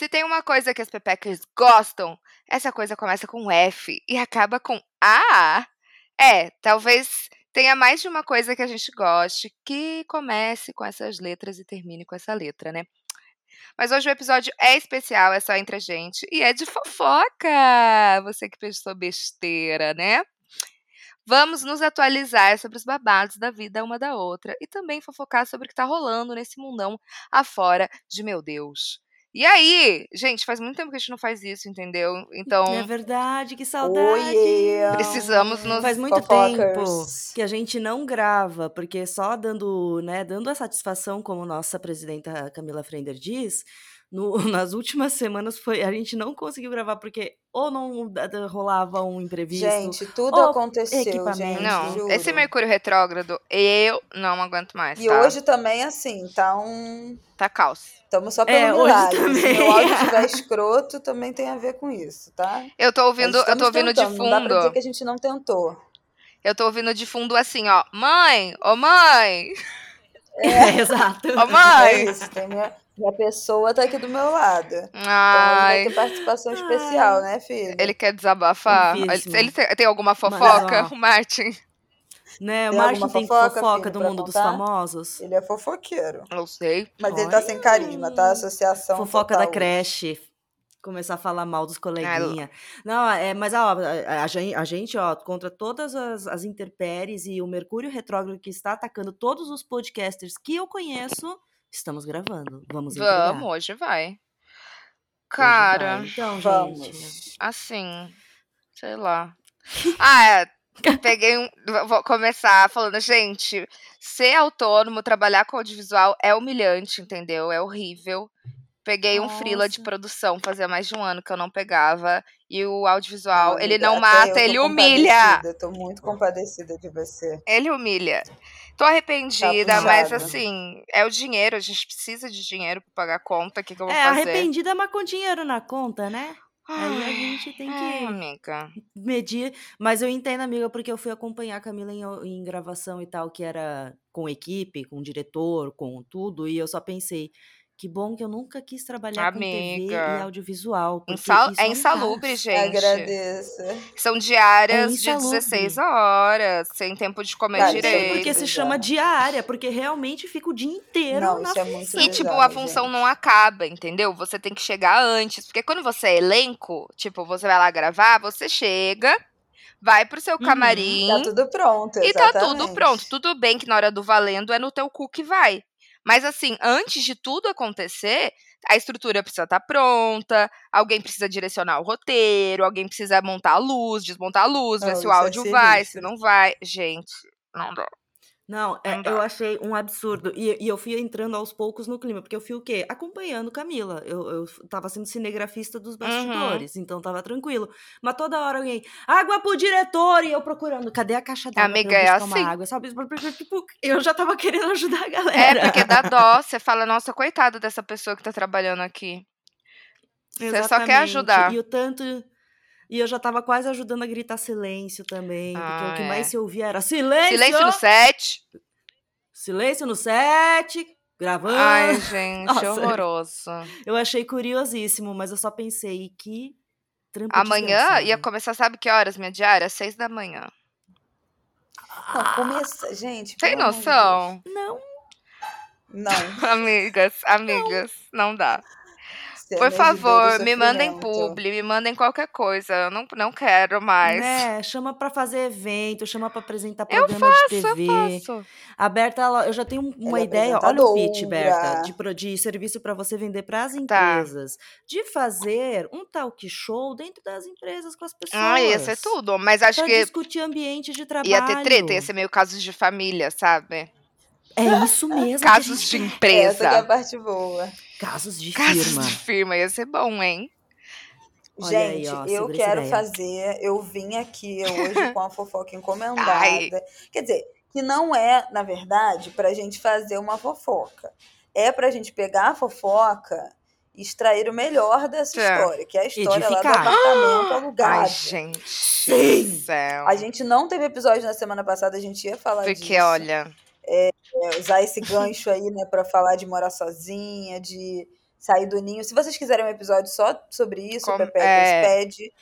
Se tem uma coisa que as pepecas gostam, essa coisa começa com F e acaba com A. É, talvez tenha mais de uma coisa que a gente goste que comece com essas letras e termine com essa letra, né? Mas hoje o episódio é especial, é só entre a gente e é de fofoca. Você que pensou besteira, né? Vamos nos atualizar sobre os babados da vida uma da outra e também fofocar sobre o que tá rolando nesse mundão afora de meu Deus. E aí, gente, faz muito tempo que a gente não faz isso, entendeu? Então, É verdade, que saudade. Oiê. precisamos nos. Faz muito Fofocas. tempo que a gente não grava, porque só dando, né, dando a satisfação, como nossa presidenta Camila Frender diz, no- nas últimas semanas foi a gente não conseguiu gravar porque ou não rolava um imprevisto. Gente, tudo aconteceu, gente. Não, juro. esse Mercúrio retrógrado, eu não aguento mais. E tá? hoje também, assim, tá um. tá caos. Estamos só É, pelo hoje milagre. Se também. meu áudio estiver escroto, também tem a ver com isso, tá? Eu tô ouvindo, eu tô ouvindo de tentando, Não dá pra dizer fundo. que a gente não tentou. Eu tô ouvindo de fundo assim, ó. Mãe, ô mãe, É, exato. ô É mãe. isso, tem minha, minha pessoa tá aqui do meu lado. Então hoje vai Ai, ter participação especial, né, filho? ele quer desabafar. Ele, ele tem, tem alguma Mas, fofoca, ó, o Martin? Né, o Tem Martin alguma tem fofoca, fofoca filho, do mundo dos contar? famosos. Ele é fofoqueiro. Não sei. Mas ele tá sem carisma, tá? Associação. Fofoca total da creche. Começar a falar mal dos coleguinha. Não, é, mas ó, a, a gen- a gente, ó, contra todas as, as intempéries e o Mercúrio retrógrado que está atacando todos os podcasters que eu conheço, estamos gravando. Vamos entregar. Vamos, hoje vai. Hoje Cara, vai. Então, gente. Vamos. assim, sei lá. Ah, é. Peguei um. Vou começar falando, gente, ser autônomo, trabalhar com audiovisual é humilhante, entendeu? É horrível. Peguei um freela de Nossa. produção, fazia mais de um ano que eu não pegava. E o audiovisual, Não, ele não eu mata, ele humilha. compadecida, Tô muito compadecida de você. Ele humilha. Tô arrependida, Tá mas assim, é o dinheiro, a gente precisa de dinheiro pra pagar a conta, o que, que eu vou É, fazer? arrependida, mas com dinheiro na conta, né? Aí a gente tem ai, que amiga. medir. Mas eu entendo, amiga, porque eu fui acompanhar a Camila em, em gravação e tal, que era com equipe, com diretor, com tudo, e eu só pensei. Que bom que eu nunca quis trabalhar com TV e Amiga. audiovisual. Porque Insal- isso é um insalubre, gente. Agradeço. São diárias de insalubre. 16 horas, sem tempo de comer sei direito. porque se chama diária, porque realmente fica o dia inteiro Não, na isso é muito função. E, tipo, a função gente. não acaba, entendeu? Você tem que chegar antes. Porque quando você é elenco, tipo, você vai lá gravar, você chega, vai pro seu Uhum. camarim Tá tudo pronto, e tá tudo exatamente. pronto. Tudo bem que na hora do valendo é no teu cu que vai. Mas assim, antes de tudo acontecer, a estrutura precisa estar pronta, alguém precisa direcionar o roteiro, alguém precisa montar a luz, desmontar a luz, ver se o é áudio vai, se não vai. Gente, não dá. Não, é, Não eu achei um absurdo. E, e eu fui entrando aos poucos no clima, porque eu fui o quê? Acompanhando Camila. Eu, eu tava sendo cinegrafista dos Uhum. bastidores, então tava tranquilo. Mas toda hora alguém, água pro diretor! E eu procurando, cadê a caixa d'água? Amiga, é assim. água, sabe? Porque, Tipo, eu já tava querendo ajudar a É, galera. porque dá dó. Você fala, nossa, coitada dessa pessoa que tá trabalhando aqui. Você só quer ajudar. E o tanto. E eu já tava quase ajudando a gritar silêncio também. Porque Ah, o que é. mais se ouvia era silêncio! Silêncio no set. Silêncio no set! Gravando! Ai, gente, Nossa. horroroso. Eu achei curiosíssimo, mas eu só pensei que trampo Amanhã ia começar, sabe que horas, minha diária? Às seis da manhã. Não, começa, gente. Tem noção? Não, Não. amigas, amigas, não, não dá. Por e favor, me mandem publi, me mandem qualquer coisa. Eu não, não quero mais. Né? Chama pra fazer evento, chama pra apresentar Eu programa de Eu TV. faço. A Berta, ela- eu já tenho um- uma é ideia. Olha o pitch, Berta, de, de serviço para você vender para as Tá. empresas. De fazer um talk show dentro das empresas com as pessoas. Ah, ia ser tudo. Mas acho Pra que discutir ambiente de trabalho. ia ter treta, ia ser meio casos de família, sabe? É isso mesmo. Casos gente de quer. Essa que é a empresa. parte boa. Casos de Casos firma. de firma, ia ser bom, hein? Olha aí, Gente, ó, eu quero fazer. Eu vim aqui hoje com a fofoca encomendada. Ai. Quer dizer, que não é, na verdade, pra gente fazer uma fofoca. É pra gente pegar a fofoca e extrair o melhor dessa É. história, que é a história lá do apartamento alugado. Ai, gente. Sim. céu. A gente não teve episódio na semana passada, a gente ia falar Porque, disso. olha, É, usar esse gancho aí, né, pra falar de morar sozinha, de sair do ninho. Se vocês quiserem um episódio só sobre isso, Com- o Pepecas é. pede,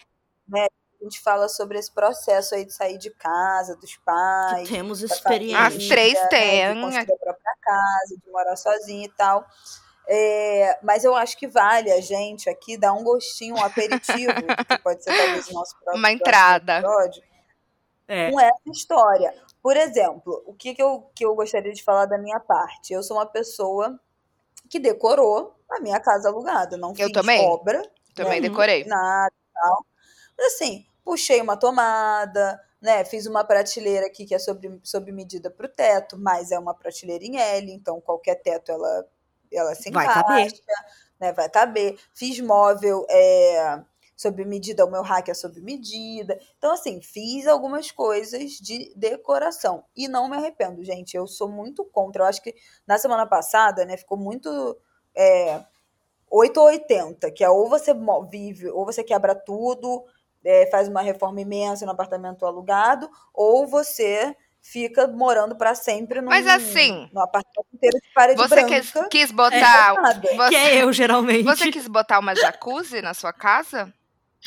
né? A gente fala sobre esse processo aí de sair de casa, dos Que pais. temos da experiência. As três família, né, têm. de construir a própria casa, de morar sozinha e tal. É, mas eu acho que vale a gente aqui dar um gostinho, um aperitivo, que pode ser talvez o nosso próximo Uma entrada. episódio, É. com essa história. Por exemplo, o que, que, eu, que eu gostaria de falar da minha parte? Eu sou uma pessoa que decorou a minha casa alugada. Não Eu fiz também. obra, também Uhum. decorei. nada tal. Mas assim, puxei uma tomada, né? Fiz uma prateleira aqui que é sobre, sob medida para o teto, mas é uma prateleira em L, então qualquer teto ela, ela se Vai encaixa, caber. né? Vai caber. Fiz móvel é, sob medida, o meu rack é sob medida. Então, assim, fiz algumas coisas de decoração. E não me arrependo, gente. Eu sou muito contra. Eu acho que na semana passada, né, ficou muito. É, 8 ou 80, que é ou você vive, ou você quebra tudo, é, faz uma reforma imensa no apartamento alugado, ou você fica morando pra sempre num, Mas assim, num apartamento inteiro de parede Você branca. quis, quis botar. Que Você, é eu, geralmente. você quis botar uma jacuzzi na sua casa?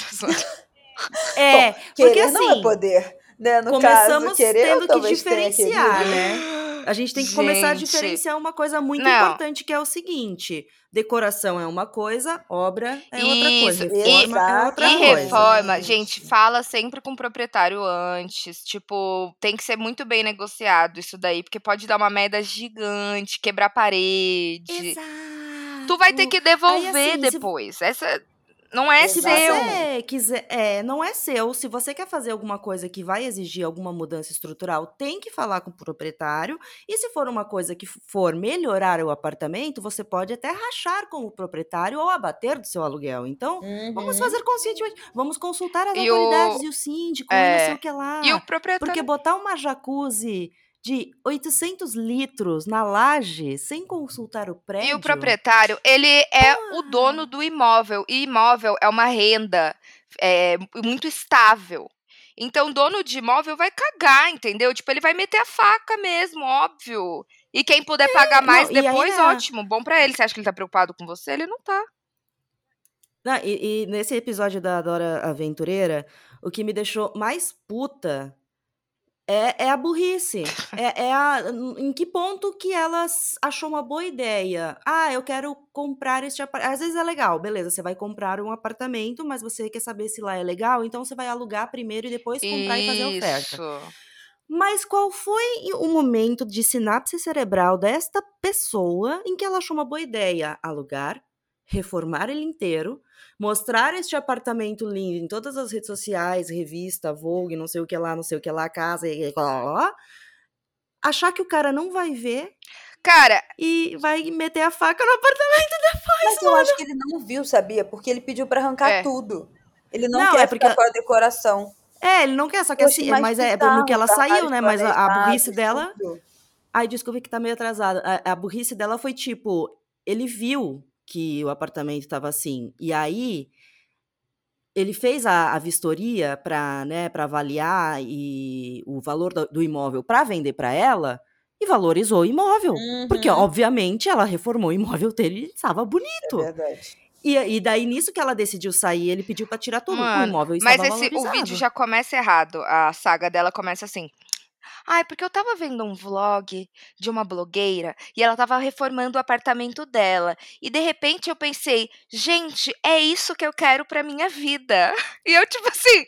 É, porque Querer não é assim, poder, né? No começamos caso, querer tendo que diferenciar, né? A gente tem que começar a Gente. diferenciar uma coisa muito Não. importante, que é o seguinte: decoração é uma coisa, obra é outra coisa, Isso, reforma é outra E coisa. reforma, Gente. gente, fala sempre com o proprietário antes. Tipo, tem que ser muito bem negociado isso daí, porque pode dar uma merda gigante, quebrar parede. Exato. Tu vai ter que devolver assim, se- depois. Essa não é Se seu. você quiser, é, não é seu. Se você quer fazer alguma coisa que vai exigir alguma mudança estrutural, tem que falar com o proprietário. E se for uma coisa que for melhorar o apartamento, você pode até rachar com o proprietário ou abater do seu aluguel. Então, vamos Uhum. fazer conscientemente. Vamos consultar as E o- autoridades e o síndico, e é, não sei o que lá. E o proprietário. Porque botar uma jacuzzi de 800 litros na laje sem consultar o prédio. E o proprietário, ele é o dono do imóvel. E imóvel é uma renda é, muito estável. Então, o dono de imóvel vai cagar, entendeu? Tipo, ele vai meter a faca mesmo, óbvio. E quem puder pagar mais não, e aí depois, é- ótimo. Bom pra ele. Você acha que ele tá preocupado com você? Ele não tá. Não, e, e nesse episódio da Dora Aventureira, o que me deixou mais puta é, é a burrice. É, é a, em que ponto que ela s- achou uma boa ideia? Ah, eu quero comprar este apartamento. Às vezes é legal, beleza, você vai comprar um apartamento, mas você quer saber se lá é legal, então você vai alugar primeiro e depois comprar e fazer a oferta. Isso. Mas qual foi o momento de sinapse cerebral desta pessoa em que ela achou uma boa ideia alugar, reformar ele inteiro, mostrar este apartamento lindo em todas as redes sociais, revista, Vogue, não sei o que lá, não sei o que lá, casa, e e lá, lá, lá, achar que o cara não vai ver Cara, e vai meter a faca no apartamento depois. Mas eu acho que ele não viu, sabia? Porque ele pediu pra arrancar É. tudo. Ele não, Não, quer é porque- ficar com a decoração. É, ele não quer, só que assim, mais mas é no que ela os saiu, né? Mas a, a burrice dela. Ai, desculpa que tá meio atrasada. A, a burrice dela foi tipo, ele viu que o apartamento tava assim, e aí ele fez a, a vistoria para né, pra avaliar e o valor do, do imóvel para vender para ela e valorizou o imóvel. Porque, Uhum, obviamente, ela reformou o imóvel dele e estava É bonito. verdade. E, e daí, nisso que ela decidiu sair, ele pediu para tirar tudo. o Mano, imóvel mas estava esse, o vídeo já começa errado. A saga dela começa assim. Ai, porque eu estava vendo um vlog de uma blogueira e ela estava reformando o apartamento dela. E de repente eu pensei, gente, é isso que eu quero pra minha vida. E eu, tipo assim,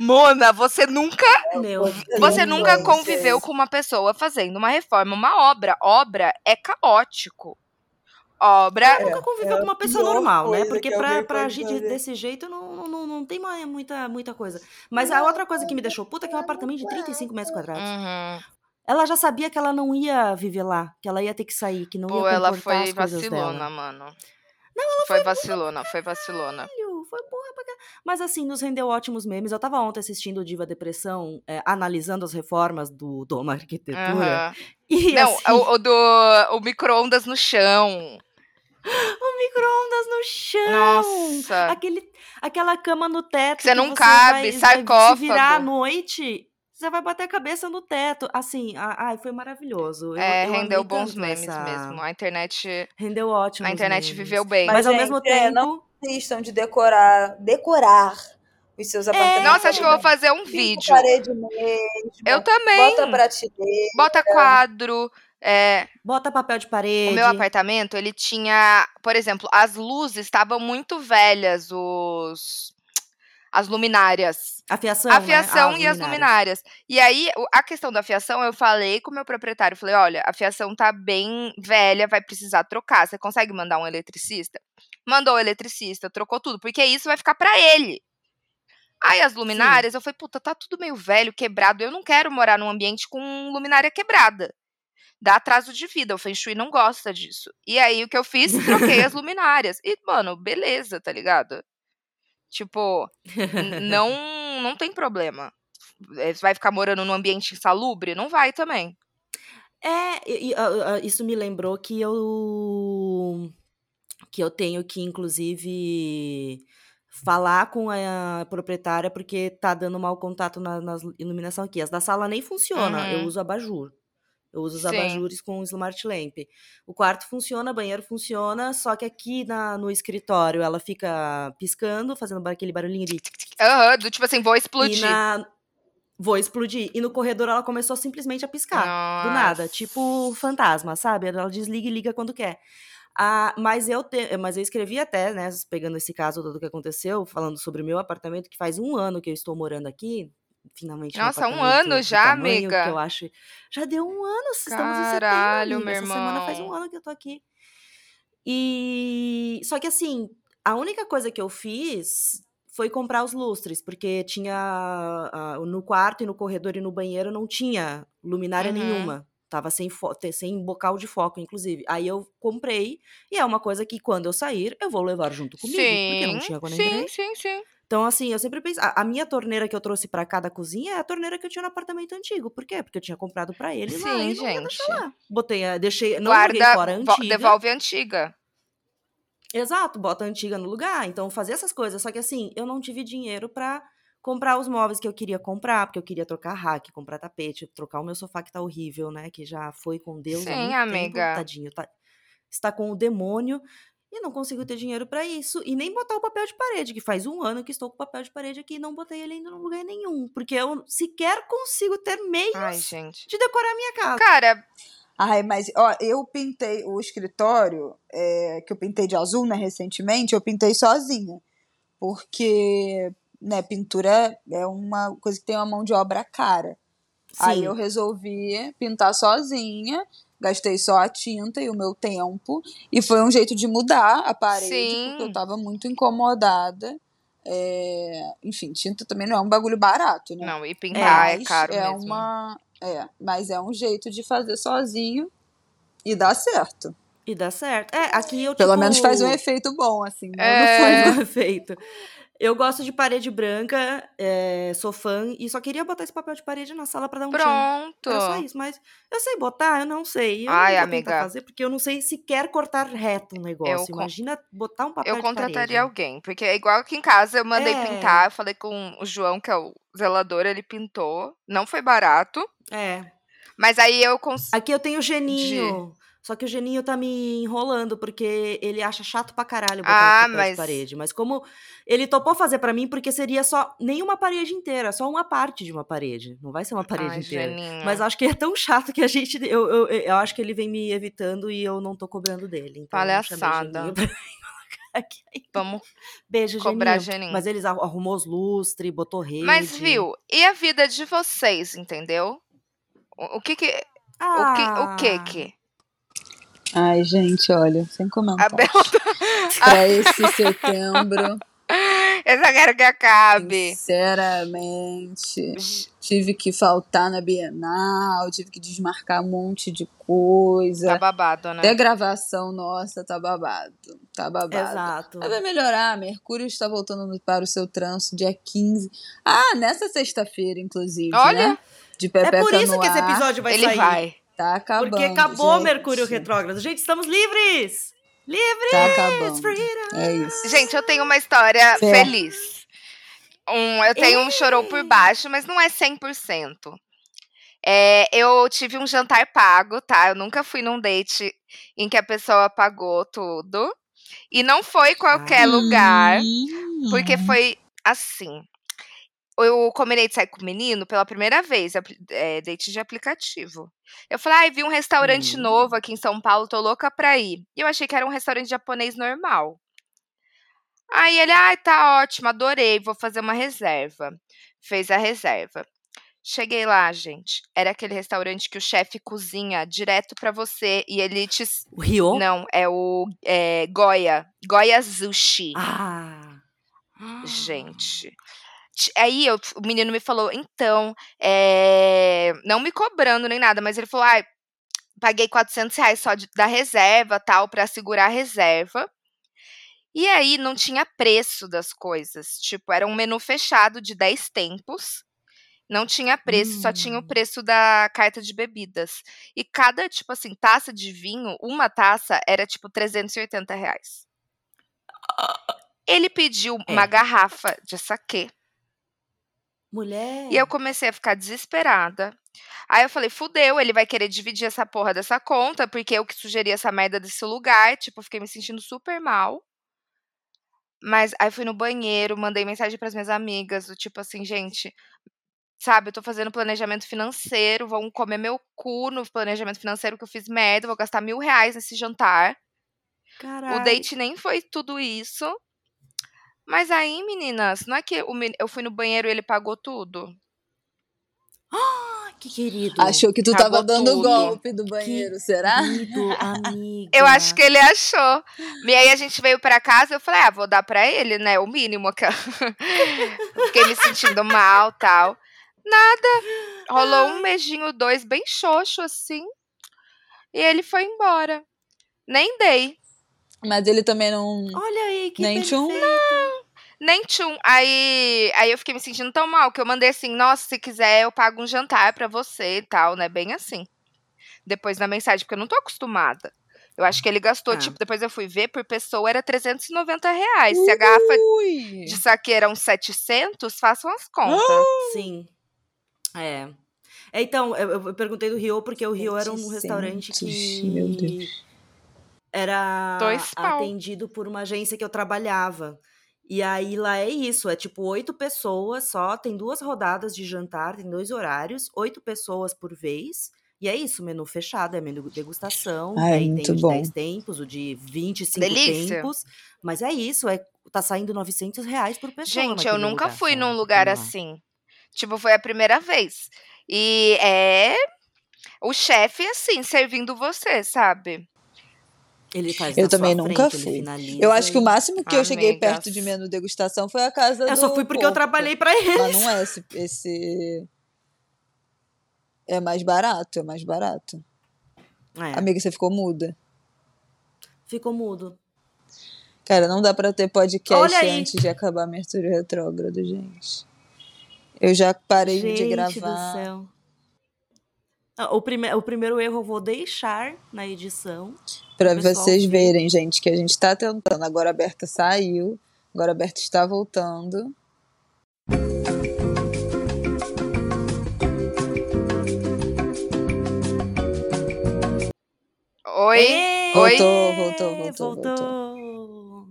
Mona, você nunca. Meu, Você nunca conviveu com uma pessoa fazendo uma reforma, uma obra. Obra é caótico. Obra. nunca conviveu é com uma pessoa normal, né? Porque que pra, pra agir fazer. desse jeito não, não, não tem muita, muita coisa. Mas a outra coisa que me deixou puta é que é um apartamento de 35 metros quadrados. Uhum. Ela já sabia que ela não ia viver lá, que ela ia ter que sair, que não Pô, ia ela comportar foi as coisas vacilona, dela. mano. Não, ela foi vacilona, foi vacilona. Caralho, Foi porra pra. Mas assim, nos rendeu ótimos memes. Eu tava ontem assistindo o Diva Depressão, é, analisando as reformas do Doma Arquitetura. Aham. E Não, assim, o, o do o micro-ondas no chão. O micro-ondas no chão. Nossa. Aquele, aquela cama no teto. Que você não você cabe, vai, sarcófago. Se virar à noite, você vai bater a cabeça no teto. Assim, ai, foi maravilhoso. Eu- É, eu rendeu bons memes essa- mesmo. A internet, Rendeu ótimo. a internet viveu bem. Mas, Mas, ao gente, mesmo é, tempo. não desistam de decorar, decorar os seus apartamentos. Nossa, acho que eu vou fazer um vídeo. parede mesmo. Eu também. Bota prateleira. Bota quadro. É, Bota papel de o parede. meu apartamento, ele tinha, por exemplo, as luzes estavam muito velhas, os as luminárias. A fiação. A né? fiação Ah, e as luminárias. E aí, o- a questão da fiação, eu falei com o meu proprietário, falei, olha, a fiação tá bem velha, vai precisar trocar. Você consegue mandar um eletricista? Mandou o eletricista, trocou tudo, porque isso vai ficar pra ele. Aí as luminárias, eu falei, puta, tá tudo meio velho, quebrado. Eu não quero morar num ambiente com luminária quebrada. Dá atraso de vida, o Feng Shui não gosta disso. E aí, o que eu fiz? Troquei as luminárias. E, mano, beleza, tá ligado? Tipo, não não tem problema. Você vai ficar morando num ambiente insalubre? Não vai também. É, e, ah, ah, isso me lembrou que eu que eu tenho que inclusive falar com a proprietária porque tá dando mau contato na, nas iluminação aqui. As da sala nem funciona, eu Uhum. uso abajur. Eu uso os Sim. abajures com smart lamp. O quarto funciona, o banheiro funciona, só que aqui na- no escritório ela fica piscando, fazendo aquele barulhinho de Aham, do tipo assim, vou e explodir. na vou explodir. E no corredor ela começou simplesmente a piscar. Do nada, Nossa. tipo fantasma, sabe? Ela desliga e liga quando quer. Ah, mas eu te, mas eu escrevi até, né, pegando esse caso do que aconteceu, falando sobre o meu apartamento, que faz um ano que eu estou morando aqui. Finalmente Nossa, um ano já, tamanho amiga? Que eu acho. Já deu um ano, estamos em setembro. Caralho, meu Essa semana faz um irmão. ano que eu tô aqui. E só que assim, a única coisa que eu fiz foi comprar os lustres, porque tinha ah, no quarto e no corredor e no banheiro não tinha luminária Uhum. nenhuma. Tava sem, sem bocal de foco, inclusive. Aí eu comprei, e é uma coisa que quando eu sair, eu vou levar junto comigo, porque não Sim, tinha quando entrei. sim, sim, sim. Então, assim, eu sempre penso. A, a minha torneira que eu trouxe pra cá da cozinha é a torneira que eu tinha no apartamento antigo. Por quê? Porque eu tinha comprado pra ele lá Sim, não ia deixar gente. lá. Botei, a- deixei, não Guarda, fora a antiga. devolve a antiga. Exato, bota a antiga no lugar. Então, fazer essas coisas. Só que assim, eu não tive dinheiro pra comprar os móveis que eu queria comprar, porque eu queria trocar rack, comprar tapete, trocar o meu sofá que tá horrível, né? Que já foi com Deus Sim, amiga. tempo, tadinho. Tá, está com o demônio. E não consigo ter dinheiro pra isso. E nem botar o papel de parede, que faz um ano que estou com o papel de parede aqui e não botei ele ainda em lugar nenhum. Porque eu sequer consigo ter meios Ai, gente. de decorar a minha casa. Cara, Ai, mas ó, eu pintei o escritório, é, que eu pintei de azul, né, recentemente, eu pintei sozinha. Porque, né, pintura é uma coisa que tem uma mão de obra cara. Aí Sim. eu resolvi pintar sozinha, gastei só a tinta e o meu tempo, e foi um jeito de mudar a parede, Sim. porque eu tava muito incomodada. É, enfim, tinta também não é um bagulho barato, né? não, e pintar é, Mas caro é mesmo. uma. É, mas é um jeito de fazer sozinho e dá certo. E dá certo. É, aqui eu Pelo tipo, menos faz um efeito bom, assim. Não, É. não foi um efeito. Eu gosto de parede branca, é, sou fã, e só queria botar esse papel de parede na sala pra dar um. Pronto. Era só isso, mas eu sei botar, eu não sei. Eu Ai, não amiga. fazer, porque eu não sei sequer cortar reto um negócio. con- Imagina botar um papel Eu de contrataria parede. alguém, porque é igual aqui em casa, eu mandei É. pintar, eu falei com o João, que é o zelador, ele pintou, não foi barato, É. mas aí eu consegui... Aqui eu tenho o Geninho. Só que o Geninho tá me enrolando, porque ele acha chato pra caralho botar Ah, mas- de parede. Mas como ele topou fazer pra mim, porque seria só nem uma parede inteira, só uma parte de uma parede. Não vai ser uma parede Ai, inteira. Janinho. Mas acho que é tão chato que a gente. Eu, eu, eu acho que ele vem me evitando e eu não tô cobrando dele. Então Palhaçada. Geninho. Vamos Beijo, cobrar Geninho. Geninho. Mas eles arru- arrumou os lustres, botou rede. Mas viu, e a vida de vocês, entendeu? O, o que que. O que o que Ah, que? Ai, gente, olha, sem A comentar. Bel... Pra esse setembro, Eu só quero que acabe. sinceramente, tive que faltar na Bienal, tive que desmarcar um monte de coisa. Tá babado, Até né? gravação nossa tá babado. Tá babado. Exato. Mas vai melhorar. Mercúrio está voltando para o seu trânsito dia 15. Ah, nessa sexta-feira, inclusive. Olha, né? De É Pepeca por isso no que esse ar. episódio vai ele sair. vai. Tá acabando. Porque acabou gente. Mercúrio retrógrado. Gente, estamos livres! Livres! Tá acabando. Freedom! É isso. Gente, eu tenho uma história Fé. feliz. Um, eu tenho um chorou por baixo, mas não é 100%. É, eu tive um jantar pago, tá? Eu nunca fui num date em que a pessoa pagou tudo. E não foi qualquer Ah. lugar, porque foi assim. Eu combinei de sair com o menino pela primeira vez, é, date de aplicativo. Eu falei, ai, vi um restaurante Hum. novo aqui em São Paulo, tô louca pra ir. E eu achei que era um restaurante japonês normal. Aí ele, ai, tá ótimo, adorei, vou fazer uma reserva. Fez a reserva. Cheguei lá, gente. Era aquele restaurante que o chefe cozinha direto pra você e ele te. O Rio? Não, é o é, Goya. Goya Sushi. Ah! Gente. Aí eu- o menino me falou, então, é, não me cobrando nem nada, mas ele falou, ai, paguei 400 reais só de- da reserva, tal, pra segurar a reserva. E aí não tinha preço das coisas. Tipo, era um menu fechado de 10 tempos. Não tinha preço, só tinha o Hum. preço da carta de bebidas. E cada, tipo assim, taça de vinho, uma taça era tipo 380 reais. Ele pediu uma É. garrafa de saquê. Mulher. E eu comecei a ficar desesperada. Aí eu falei, fudeu, ele vai querer dividir essa porra dessa conta, porque eu que sugeri essa merda desse lugar. Tipo, fiquei me sentindo super mal. Mas aí fui no banheiro, mandei mensagem pras minhas amigas, do tipo assim, gente, sabe, eu tô fazendo planejamento financeiro, vão comer meu cu no planejamento financeiro que eu fiz merda, vou gastar mil reais nesse jantar. Caralho. O date nem foi tudo isso. Mas aí, meninas, não é que eu fui no banheiro e ele pagou tudo? Ah, que querido. Achou que tu Acabou tava dando tudo. golpe do banheiro, será? Querido, amiga. Eu acho que ele achou. E aí a gente veio pra casa, eu falei, ah, vou dar pra ele, né? O mínimo que fiquei me sentindo mal, tal. Nada. Rolou um beijinho, dois, bem xoxo, assim. E ele foi embora. Nem dei. Mas ele também não. Olha aí, que Nem tchum. perfeito. Nem tchum. Aí, aí eu fiquei me sentindo tão mal que eu mandei assim, nossa, se quiser eu pago um jantar pra você e tal, né? Bem assim. Depois na mensagem, porque eu não tô acostumada. Eu acho que ele gastou, Ah. tipo, depois eu fui ver, por pessoa era 390 reais. Se a garrafa Ui! de saque era uns 700, façam as contas. Sim. É. É, Então, eu, eu perguntei do Rio porque o Rio era um 700, restaurante que meu Deus. era atendido por uma agência que eu trabalhava. E aí lá é isso, é tipo oito pessoas só, tem duas rodadas de jantar, tem dois horários, oito pessoas por vez. E é isso, menu fechado, é menu degustação. Ai, aí muito tem o de bom. 10 tempos, o de 25 Delícia. tempos. Mas é isso, é, tá saindo 900 reais por pessoa. Gente, eu nunca lugar fui só, num lugar assim. Tipo, foi a primeira vez. E é o chefe, assim, servindo você, sabe? Ele faz Eu também nunca frente, fui. finaliza Eu acho que o máximo que eu cheguei perto de menu degustação foi a casa do Eu só fui porque eu porco. trabalhei pra ele. Mas não é esse, esse. É mais barato, é mais barato. É, Amiga, você ficou muda. ficou mudo. Cara, não dá pra ter podcast antes de acabar Mercúrio Retrógrado, gente. Eu já parei Gente de do gravar. céu. Ah, O, prime o primeiro erro eu vou deixar na edição. Pra pessoal vocês ver. verem, gente, que a gente tá tentando. Agora a Berta saiu. Agora a Berta está voltando. Oi? Voltou, voltou, voltou, voltou. voltou.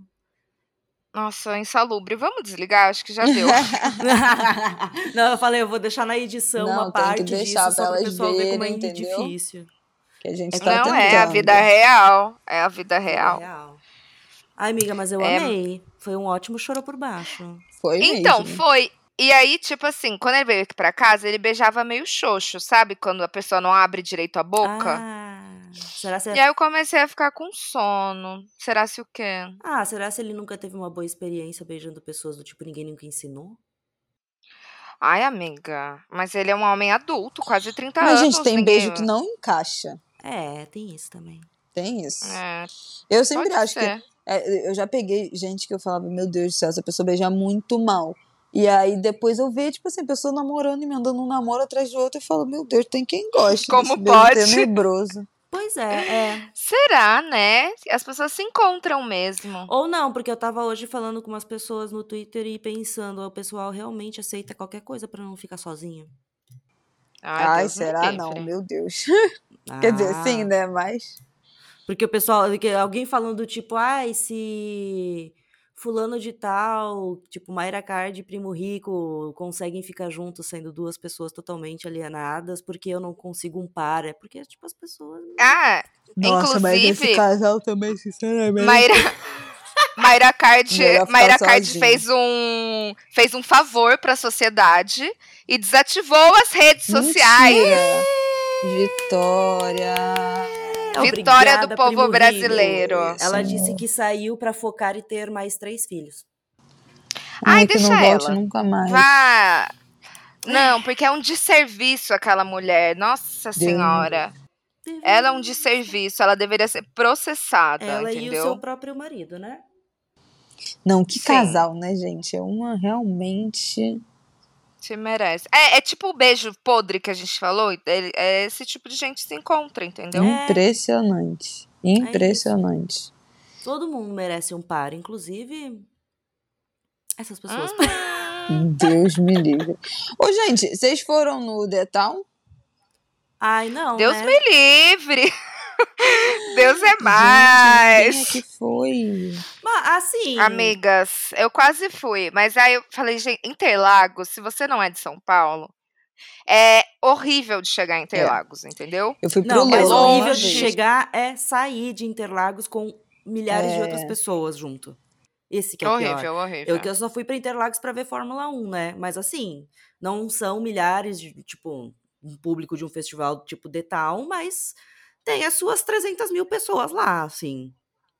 Nossa, insalubre. Vamos desligar? Acho que já deu. Não, eu falei, eu vou deixar na edição Não, uma parte disso deixar só pra para o pessoal ver como é verem, entendeu? difícil. Que a gente tá Não tentando. é a vida real. É a vida real. Real. Ai, amiga, mas eu É. amei. Foi um ótimo choro por baixo. Foi Então, mesmo. foi. E aí, tipo assim, quando ele veio aqui pra casa, ele beijava meio xoxo, sabe? Quando a pessoa não abre direito a boca. Ah, será se... E aí eu comecei a ficar com sono. Será se o quê? ah, será se ele nunca teve uma boa experiência beijando pessoas do tipo ninguém nunca ensinou? Ai, amiga. Mas ele é um homem adulto, quase 30 Mas, anos. gente, tem ninguém- beijo que não encaixa. É, tem isso também. Tem isso. É, Eu sempre acho que. ser. é, eu já peguei gente que eu falava, meu Deus do céu, essa pessoa beija muito mal. E aí depois eu vejo, tipo assim, a pessoa namorando e me andando um namoro atrás do outro e falo, meu Deus, tem quem gosta. Como pode? tenebroso. Pois é, é. Será, né? As pessoas se encontram mesmo. Ou não, porque eu tava hoje falando com umas pessoas no Twitter e pensando, o pessoal realmente aceita qualquer coisa pra não ficar sozinho. Ai, me será? Não, meu Deus. Quer dizer, Ah, sim, né? Mas. Porque o pessoal, que alguém falando tipo, ai, se fulano de tal, tipo Mayra Card e Primo Rico conseguem ficar juntos sendo duas pessoas totalmente alienadas, porque eu não consigo um par, é porque tipo as pessoas Ah, Nossa, mas esse Inclusive- casal também, sinceramente. Mayra, Mayra Card, Mayra Card fez um, fez um favor pra sociedade e desativou as redes sociais. Vitória. Vitória do Obrigada, povo Primo Rico. brasileiro. Ela Sim. disse que saiu pra focar e ter mais três filhos. Ai, que não deixa volte ela. nunca mais. Vá. Não, porque é um desserviço aquela mulher. Nossa senhora. Ela é um desserviço. Ela deveria ser processada, Ela e o entendeu? seu próprio marido, né? Não, que Sim. casal, né, gente? É uma realmente. Se merece. É, é tipo o beijo podre que a gente falou. É esse tipo de gente se encontra, entendeu? É. Impressionante. Impressionante. Todo mundo merece um par, inclusive essas pessoas. Hum. Deus me livre. Ô, gente, vocês foram no The Town? Ai, não, Deus né? me livre. Deus é Gente, mais. quem é que foi? Mas, assim, Amigas, eu quase fui, mas aí eu falei, gente, Interlagos, se você não é de São Paulo, é horrível de chegar em Interlagos, entendeu? Eu fui pro não, mas o horrível de chegar é sair de Interlagos com milhares de É. outras pessoas junto. Esse que é o pior. horrível, horrível. Eu que eu só fui pra Interlagos pra ver Fórmula 1, né? Mas assim, não são milhares de, tipo, um público de um festival tipo The Town, mas tem as suas 300 mil pessoas lá, assim.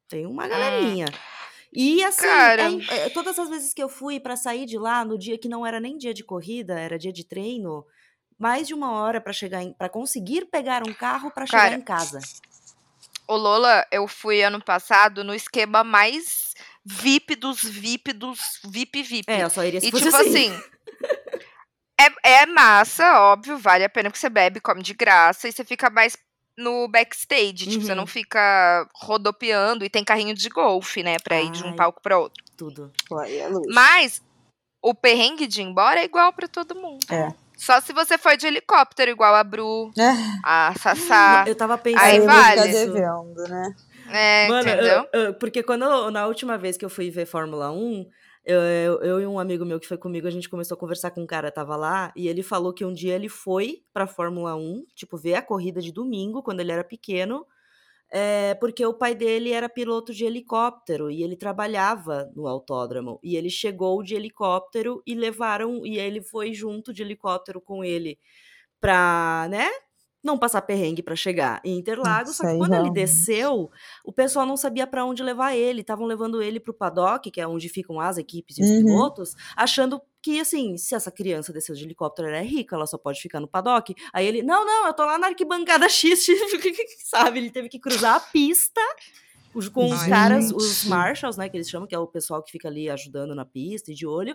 Tem uma galerinha. E assim, Cara. é é, todas as vezes que eu fui pra sair de lá, no dia que não era nem dia de corrida, era dia de treino, mais de uma hora pra chegar para conseguir pegar um carro pra chegar em casa. O Lola, eu fui ano passado no esquema mais VIP dos VIP dos VIP VIP. É, eu só iria se E tipo assim. assim, é, é massa, óbvio, vale a pena porque você bebe, come de graça e você fica mais no backstage, tipo, você Uhum. não fica rodopiando e tem carrinho de golfe, né, pra ir de um Ai. palco pra outro. Tudo. É. Mas o perrengue de ir embora é igual pra todo mundo. É. Só se você for de helicóptero, igual a Bru, É. a Sassá. Eu tava pensando Aí vale. devendo, né? É, Mano, entendeu? eu- eu- porque quando na última vez que eu fui ver Fórmula 1, eu, eu, eu e um amigo meu que foi comigo, a gente começou a conversar com um cara, tava lá, e ele falou que um dia ele foi pra Fórmula 1, tipo, ver a corrida de domingo, quando ele era pequeno, é, porque o pai dele era piloto de helicóptero e ele trabalhava no autódromo. E ele chegou de helicóptero e levaram, e ele foi junto de helicóptero com ele pra, né? Não passar perrengue pra chegar em Interlagos, só que quando ele realmente. desceu, o pessoal não sabia pra onde levar ele. Estavam levando ele pro paddock, que é onde ficam as equipes e os Uhum. pilotos, achando que, assim, se essa criança desceu de helicóptero, ela é rica, ela só pode ficar no paddock. Aí ele, não, não, eu tô lá na arquibancada X, sabe? Ele teve que cruzar a pista os- com os Ai, caras, os gente. marshals, né, que eles chamam, que é o pessoal que fica ali ajudando na pista e de olho,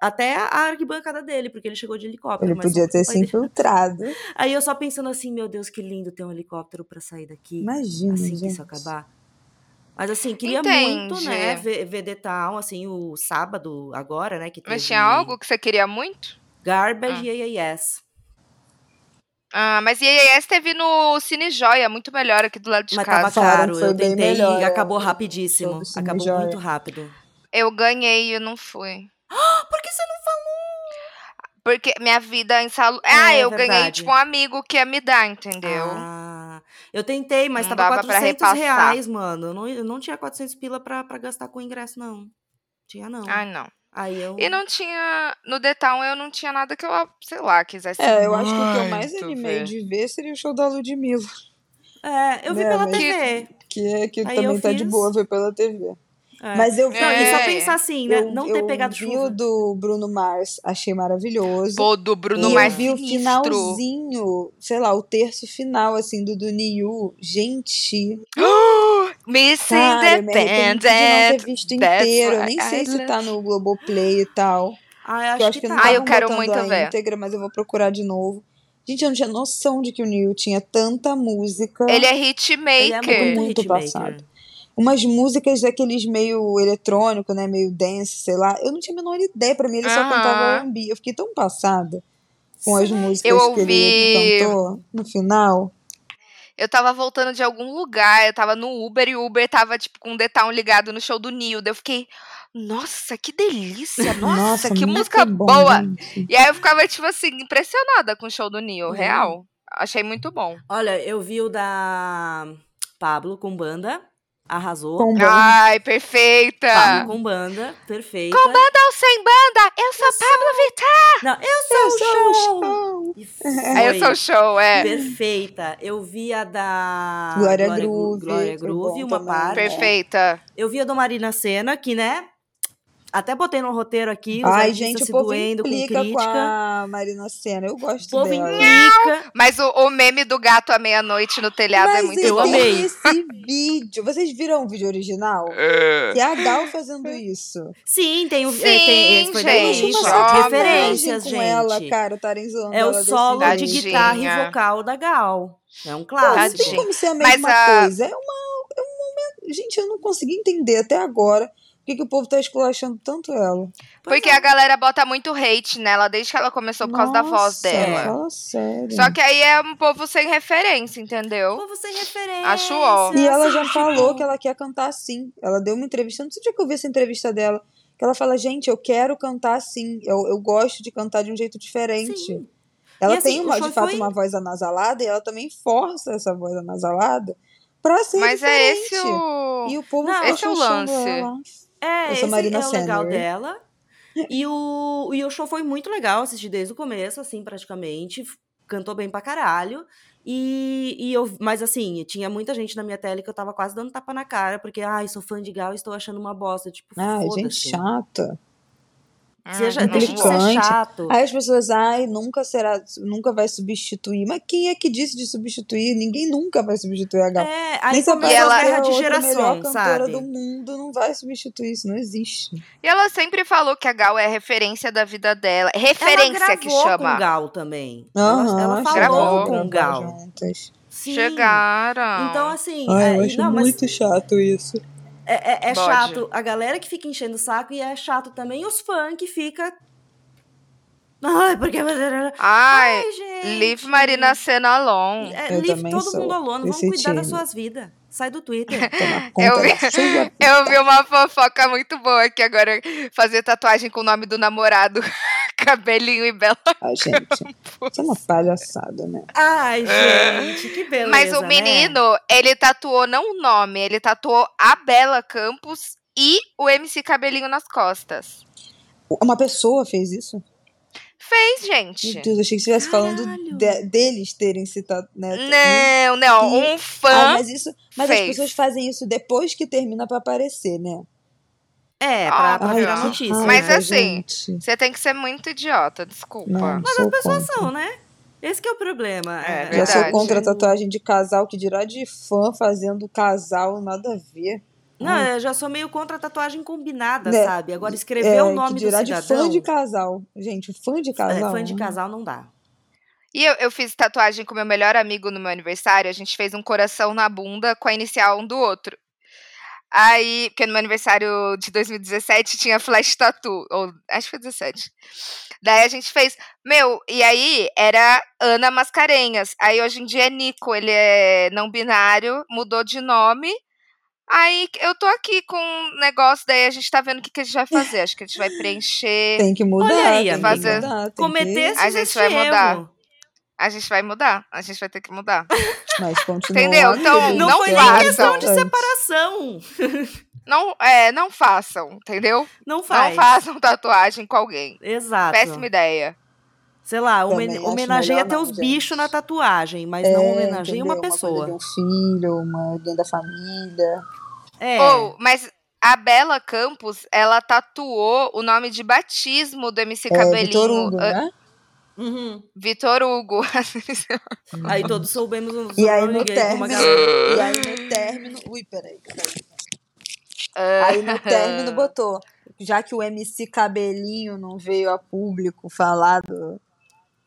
até a arquibancada dele, porque ele chegou de helicóptero. Ele podia que ter se dele- infiltrado. Aí eu só pensando assim, meu Deus, que lindo ter um helicóptero pra sair daqui. Imagina, assim que gente. isso acabar. Mas assim, queria muito, Entendi. né, ver, ver The Town, assim, o sábado agora, né, que teve Mas tinha algo que você queria muito? Garbage Ah. e Yes. Ah, mas IAS teve no Cine Joia, muito melhor aqui do lado de Mas tava casa. Falaram caro, que foi eu tentei melhor, e é, acabou rapidíssimo. Acabou Joia. muito rápido. Eu ganhei e eu não fui. Por que você não Porque minha vida em saúde. Ah, É, eu ganhei, tipo, um amigo que ia me dar, entendeu? Ah, eu tentei, mas Não tava dava pra 400 repassar. reais, mano. Eu não, eu não tinha 400 pila pra, pra gastar com ingresso, não. Tinha, não. Ai, não. Aí eu... E não tinha. No The Town eu não tinha nada que eu, sei lá, quisesse. É, eu acho que o que eu mais animei ver. de ver seria o show da Ludmilla. É, eu vi Né, pela TV. Que, é, que Aí também tá de boa ver pela TV. É. Mas eu vi. Não, e só É. pensar assim, né? eu, não ter eu pegado vi chuva. o do Bruno Mars, achei maravilhoso. Pô, do Bruno e mais eu vi o sinistro. finalzinho, sei lá, o terço final, assim, do, do Niu. Gente, Miss cara, eu me arrependi de não ter visto inteiro. Eu nem sei I se tá no Globoplay e tal. Ah, eu acho eu acho que, que, não tá. Ah, eu quero muito a ver. íntegra, mas eu vou procurar de novo. Gente, eu não tinha noção de que o Neil tinha tanta música. Ele é Ele é hitmaker. muito, Muito hitmaker. passado. Umas músicas daqueles meio eletrônico, né? Meio dance, sei lá. Eu não tinha a menor ideia. Pra mim, ele só Aham. cantava R&B. Eu fiquei tão passada com as músicas Eu que ele ouvi- cantou no final. Eu tava voltando de algum lugar, eu tava no Uber e o Uber tava, tipo, com o The Town ligado no show do Neil. Daí eu fiquei, nossa, que delícia, nossa, que muito música bom, boa. gente. E aí eu ficava, tipo assim, impressionada com o show do Neil, Uhum. real. Achei muito bom. Olha, eu vi o da Pablo com banda. Arrasou. Com bom. Ai, perfeita! Pablo com banda. Perfeita. Com banda ou sem banda? Eu sou Pablo Vittar! Não, eu sou Eu o sou show. o show. Eu sou o show, é. Perfeita. Eu vi a da Glória Gru- Groove, Glória Groove, uma também. parte. Perfeita. Eu vi a do Marina Senna, que, né? Até botei no roteiro aqui, Ai, gente, o se povo doendo com implica com, crítica. a Marina Senna. Eu O gosto povo dela. implica. Mas o, o meme do gato à meia-noite no telhado é Mas muito eu bom. tem amei. esse vídeo. Vocês viram o vídeo original? É. Que é a Gal fazendo isso. Sim, tem o. Sim, tem, esse foi da gente, uma Referências, com gente. ela, cara, estarem zoando é o desse solo de guitarra e vocal da Gal. É um Pô, não clássico. tem como ser a Mas mesma a- coisa. É, uma, é um momento. Gente, eu não consegui entender até agora que, que o povo tá esculachando tanto ela. Porque é. a galera bota muito hate nela desde que ela começou por causa da voz Nossa, dela. Fala sério. Só que aí é um povo sem referência, entendeu? Povo sem referência. Acho ó. E ela já tipo, falou que ela quer cantar assim. Ela deu uma entrevista, não sei onde é que eu vi essa entrevista dela. Que ela fala, gente, eu quero cantar assim. Eu, eu gosto de cantar de um jeito diferente. Sim. Ela assim, tem, uma, de fato, foi- uma voz anasalada e ela também força essa voz anasalada pra ser Mas é diferente. esse o. E o povo Não, esse é o chuchando lance. ela. É, Eu sou esse Marina é o legal dela. E o, e o show foi muito legal, assisti desde o começo, assim, praticamente. Cantou bem pra caralho. E, e eu, mas assim, tinha muita gente na minha tela que eu tava quase dando tapa na cara, porque, ai, sou fã de Gal e estou achando uma bosta. Tipo, Ai, gente chata. Seja, Ah, deixa de ser chato. Aí as pessoas, ai, nunca será, nunca vai substituir. Mas quem é que disse de substituir? Ninguém nunca vai substituir a Gal. É, aí Nem a ela- a guerra for de a geração, cantora sabe? do mundo, não vai substituir isso, não existe. E ela sempre falou que a Gal é referência da vida dela. Referência ela que gravou chama. com Gal também. Aham, ela, ela falou a com gravar Gal. juntas. Sim. Chegaram. Então, assim, Ai, é, eu acho não, mas muito chato isso. É, é- é chato a galera que fica enchendo o saco e é chato também os fãs que fica. Ai, porque. Ai, Ai, gente. leave Marina Senna alone. É, leave todo sou mundo alone. Vamos cuidar das time. suas vidas. Sai do Twitter. Eu conta vi- Eu vi uma fofoca muito boa que agora fazer tatuagem com o nome do namorado. Cabelinho e Bela. Ah, gente, isso é uma palhaçada, né? Ai, gente, que beleza. Mas o né? menino, ele tatuou não o nome, ele tatuou a Bela Campos e o MC Cabelinho nas costas. Uma pessoa fez isso? Fez, Meu gente. Deus, achei que você estivesse falando de- deles terem citado, né? Não, não, E- um Ah, fã. mas isso, mas as fez. pessoas fazem isso depois que termina pra aparecer, né? É, pra, pra Ai, virar que notícia. Mas assim, gente. Você tem que ser muito idiota, desculpa. Não, Mas as pessoas contra. são, né? Esse que é o problema. É, Já verdade. sou contra a tatuagem de casal, que dirá de fã fazendo casal, nada a ver. Não, eu já sou meio contra a tatuagem combinada, É, sabe? Agora, escrever É, o que nome do dirá de cidadão... fã de casal. Gente, fã de é, casal. fã de casal não dá. E eu, eu fiz tatuagem com meu melhor amigo no meu aniversário. A gente fez um coração na bunda com a inicial um do outro. Aí, porque no meu aniversário de 2017 tinha flash tattoo, ou acho que foi 17. Daí a gente fez, meu, e aí era Ana Mascarenhas. Aí hoje em dia é Nico, ele é não binário, mudou de nome. Aí eu tô aqui com um negócio, daí a gente tá vendo o que, que a gente vai fazer. Acho que a gente vai preencher. Tem que mudar. Olha aí, tem que fazer- mudar, tem Cometer que... A gente esse vai mudar. erro. A gente vai mudar. A gente vai ter que mudar. Mas continua. Entendeu? Então, Não, Não foi façam. nem questão de separação. Não, é, não façam, entendeu? Não faz. Não façam tatuagem com alguém. Exato. Péssima ideia. Sei lá, Também homenageia teus não, bichos na tatuagem, mas não É, homenageia uma pessoa. de um filho, uma, alguém da família. É. Ou, mas a Bela Campos, ela tatuou o nome de batismo do MC É, Cabelinho. Vitor Hugo, ah, né? Uhum. Vitor Hugo. Aí todos soubemos o E aí no uma término, e aí no término, ui, peraí, peraí. Ah, Aí no término botou, já que o MC Cabelinho não veio a público falar do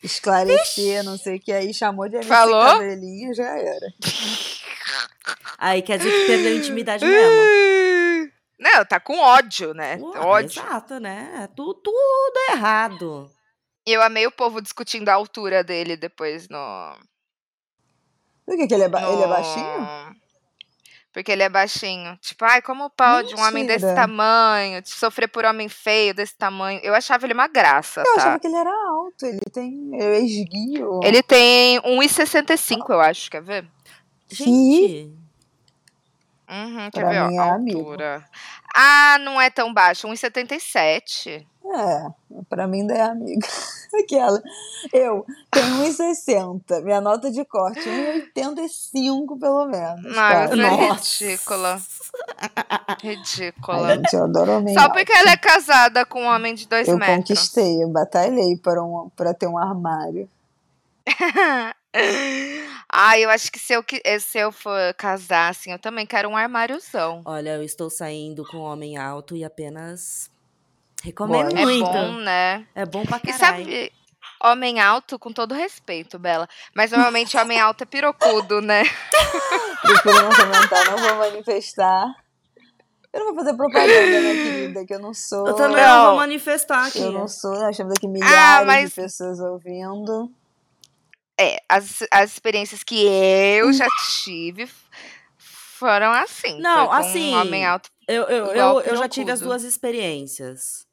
esclarecer, não sei o que, aí chamou de MC Falou? Cabelinho, já era. Aí quer dizer que perdeu a intimidade mesmo. Não, tá com ódio, né? Ué, ódio. Exato, né? Tu, tudo errado. Eu amei o povo discutindo a altura dele depois no. Por que, que ele, é ba- ele é no- baixinho? Porque ele é baixinho. Tipo, ai, como pode um homem desse Mentira. tamanho sofrer por homem feio desse tamanho? Eu achava ele uma graça, Eu tá? achava que ele era alto, ele tem ele é esguio. Ele tem 1,65, eu acho, quer ver? Gente, Uhum, quer Pra ver, ó, é a amigo. altura. Ah, não é tão baixo, 1,77. É, pra mim ainda é amiga. Aquela. Eu tenho 1,60. Minha nota de corte, 1,85 pelo menos. Não, você é Nossa. ridícula. Ai, Ridícula. gente, eu adoro homem Só alto. porque ela é casada com um homem de dois Eu metros. conquistei, eu batalhei para, um, para ter um armário. ah, eu acho que se eu, que- se eu for casar, assim, eu também quero um armáriozão. olha, eu estou saindo com um homem alto e apenas recomendo Bora. É muito. bom, né? É bom pra E caralho. sabe, homem alto, com todo respeito, Bela. Mas normalmente homem alto é pirocudo, né? Prefiro não comentar, não vou manifestar. Eu não vou fazer propaganda, né, querida? Que eu não sou. Eu também Não. não vou manifestar aqui. Eu não sou, nós temos aqui milhares mas- de pessoas ouvindo. É, as, as experiências que eu já tive foram assim. Não, foi com assim, Um homem alto. Eu, eu, eu, eu já tive as duas experiências.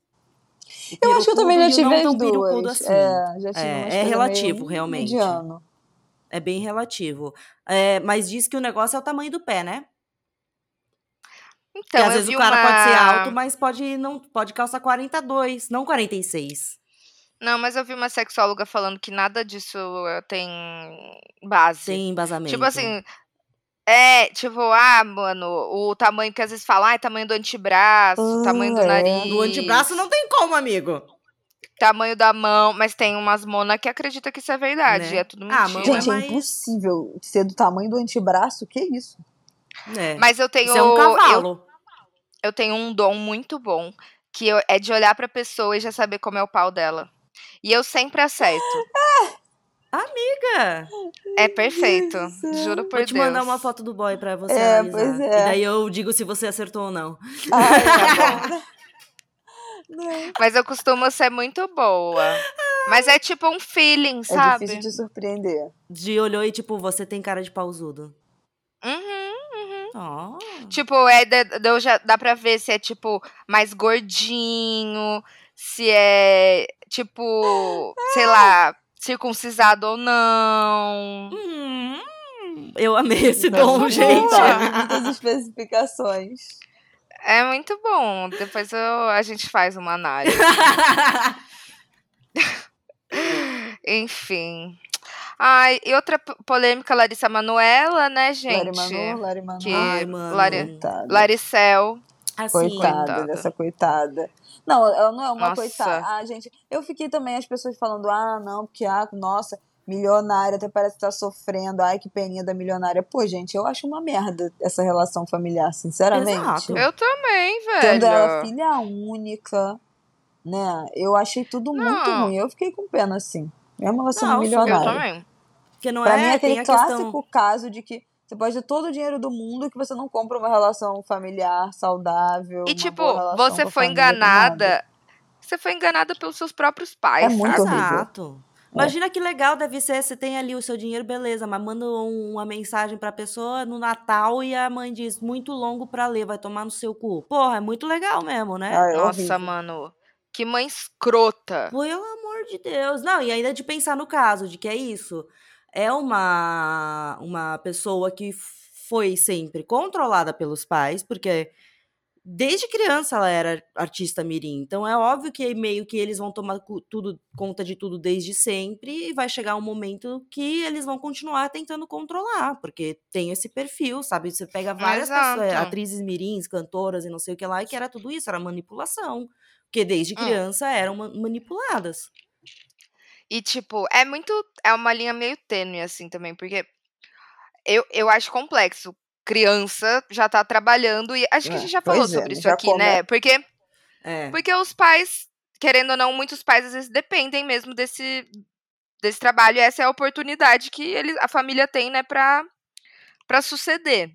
Eu acho que eu também já tive não as duas. assim. É, já tive É, é relativo, realmente. mediano. É bem relativo. É, mas diz que o negócio é o tamanho do pé, né? Então, Porque às vezes o cara uma... pode ser alto, mas pode não pode calçar 42, não 46. Não, mas eu vi uma sexóloga falando que nada disso eh, tem base. Tem embasamento. Tipo assim, é, tipo, ah, mano, o tamanho que às vezes falam, ah, é tamanho do antebraço, Ah, tamanho do é. nariz. No antebraço não tem como, amigo. Tamanho da mão, mas tem umas mona que acredita que isso é verdade, Né? é tudo Ah, mentira. mão Gente, é mais- impossível ser do tamanho do antebraço. Que isso? É. Mas eu tenho, Isso é um eu, cavalo. eu tenho um dom muito bom, que eu- é de olhar pra pessoa e já saber como é o pau dela. E eu sempre acerto. Amiga, É perfeito, juro por vou te Deus. mandar uma foto do boy pra você É, analisar. pois é. E daí eu digo se você acertou ou não. Ai, tá bom. Mas eu costumo ser muito boa. Mas é tipo um feeling, É sabe? difícil de surpreender. De olhou e tipo, você tem cara de pausudo. Uhum. Ó. Tipo, é de, de- eu já dá pra ver se é tipo mais gordinho, se é tipo, sei lá, circuncisado ou não. Hum, eu amei esse Não, dom, não gente. sabe muitas especificações. É muito bom. Depois eu- a gente faz uma análise. Enfim. Ai, e outra polêmica, Larissa Manoela, né, gente? Lari Manu, Lari Manu. Que Ai, mano. Lari- Coitada. Laricel. assim, Coitada Coitada. dessa coitada. Não, ela não é uma Nossa. coitada. Ah, gente, eu fiquei também as pessoas falando, ah, não, porque, ah, nossa, milionária, até parece que tá sofrendo, ai, que peninha da milionária. Pô, gente, eu acho uma merda essa relação familiar, sinceramente. Exato. Eu também, velho. Tendo ela filha única, né? Eu achei tudo muito Não. ruim. Eu fiquei com pena, assim. Mesmo ela sendo Não, Eu milionária. também. Porque não Pra é, mim é aquele clássico questão... caso de que Você pode ter todo o dinheiro do mundo que você não compra uma relação familiar saudável. E uma tipo, boa relação você foi enganada. Você foi enganada pelos seus próprios pais, É muito horrível. Exato. Imagina que legal deve ser, você tem ali o seu dinheiro, beleza, mas manda um- uma mensagem pra pessoa no Natal e a mãe diz, muito longo pra ler, vai tomar no seu cu. Porra, é muito legal mesmo, né? Ah, é Nossa, horrível. mano. Que mãe escrota. Pelo amor de Deus. Não, e ainda de pensar no caso de que é isso. É uma, uma pessoa que foi sempre controlada pelos pais, porque desde criança ela era artista mirim. Então é óbvio que meio que eles vão tomar tudo, conta de tudo desde sempre e vai chegar um momento que eles vão continuar tentando controlar, porque tem esse perfil, sabe? Você pega várias pessoas, atrizes mirins, cantoras e não sei o que lá, e que era tudo isso, era manipulação. Porque desde Hum. criança eram ma- manipuladas. E, tipo, é muito. É uma linha meio tênue, assim, também, porque eu, eu acho complexo. Criança já tá trabalhando, e acho que a É, gente já falou é, sobre isso aqui, come- né? Porque, É. porque os pais, querendo ou não, muitos pais às vezes dependem mesmo desse, desse trabalho, e essa é a oportunidade que eles, a família tem, né, pra, pra suceder.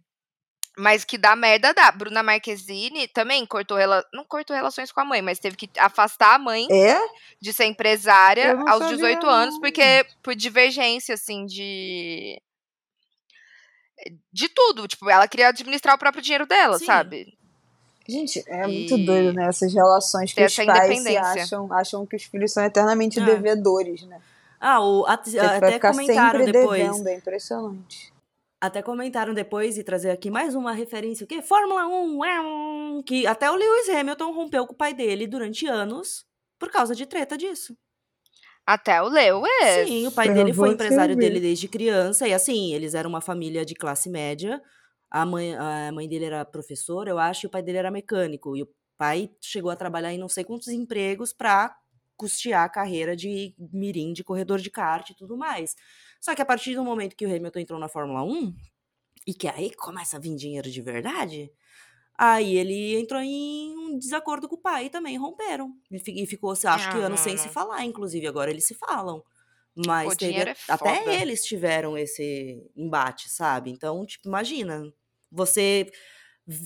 Mas que dá merda, dá. Bruna Marquezine também cortou, rela- não cortou relações com a mãe, mas teve que afastar a mãe É? de ser empresária aos sabia, 18 anos, não. porque por divergência, assim, de. De tudo. Tipo, ela queria administrar o próprio dinheiro dela, Sim. sabe? Gente, é muito E doido, né? Essas relações que os pais acham, acham que os filhos são eternamente É. devedores, né? Ah, o, vai até ficar comentaram sempre depois. devendo, é impressionante. Até comentaram depois e trazer aqui mais uma referência, o quê? Fórmula 1, é um, que até o Lewis Hamilton rompeu com o pai dele durante anos por causa de treta disso. Até o Lewis. Sim, o pai Pra dele foi empresário dele desde criança e assim, eles eram uma família de classe média. A mãe, a mãe dele era professora, eu acho, e o pai dele era mecânico. E o pai chegou a trabalhar em não sei quantos empregos pra custear a carreira de mirim, de corredor de kart e tudo mais. Só que a partir do momento que o Hamilton entrou na Fórmula 1, e que aí começa a vir dinheiro de verdade, aí ele entrou em um desacordo com o pai e também romperam. E fi- ficou, acho que Ah, anos sem se mano. falar, inclusive agora eles se falam. Mas teve é até eles tiveram esse embate, sabe? Então, tipo, imagina, você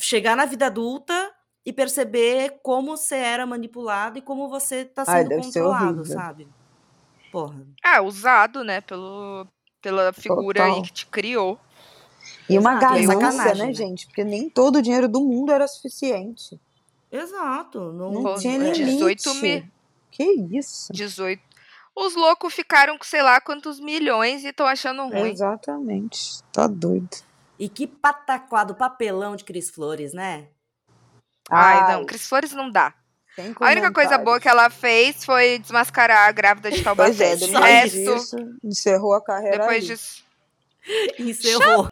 chegar na vida adulta e perceber como você era manipulado e como você tá Ai, sendo ser controlado, sabe? Porra. Ah, usado, né, pelo, pela figura aí Total. que te criou. E uma Exato, é ganância, né, né? gente? Porque nem todo o dinheiro do mundo era suficiente. Exato. Não, Não tinha é, limite. 18 mil. Que isso? 18. Os loucos ficaram com sei lá quantos milhões e estão achando ruim. Exatamente. Tá doido. E que pataquado, papelão de Cris Flores, né? Ai, não, Cris Flores não dá. A única coisa boa que ela fez foi desmascarar a grávida de Pois Taubaté. é, De depois disso, encerrou a carreira depois aí. disso. Encerrou.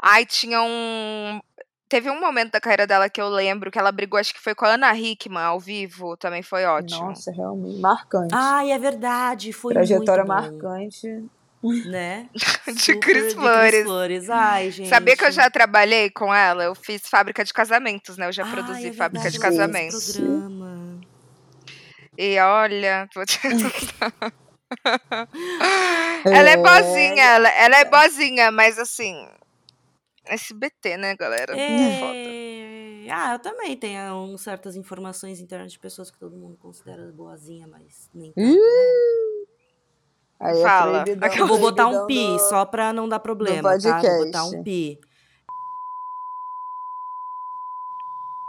Ai, tinha um. Teve um momento da carreira dela que eu lembro que ela brigou, acho que foi com a Ana Hickman ao vivo, também foi ótimo. Nossa, realmente. Marcante. Ai, é verdade. Foi Trajetória muito bom, marcante. Né? de Cris de Flores. Flores. Ai, gente. Sabia que eu já trabalhei com ela? Eu fiz fábrica de casamentos, né? Eu já Ai, produzi é fábrica de casamentos. programa. E olha. vou te- ela é boazinha, ela, ela é boazinha, mas assim. SBT, né, galera? Foda. É... Ah, eu também tenho um, certas informações internas de pessoas que todo mundo considera boazinha, mas nem tanto, né? Aí é Fala. proibidão, Eu vou botar um pi, do- só pra não dar problema, tá? Vou botar um podcast. pi.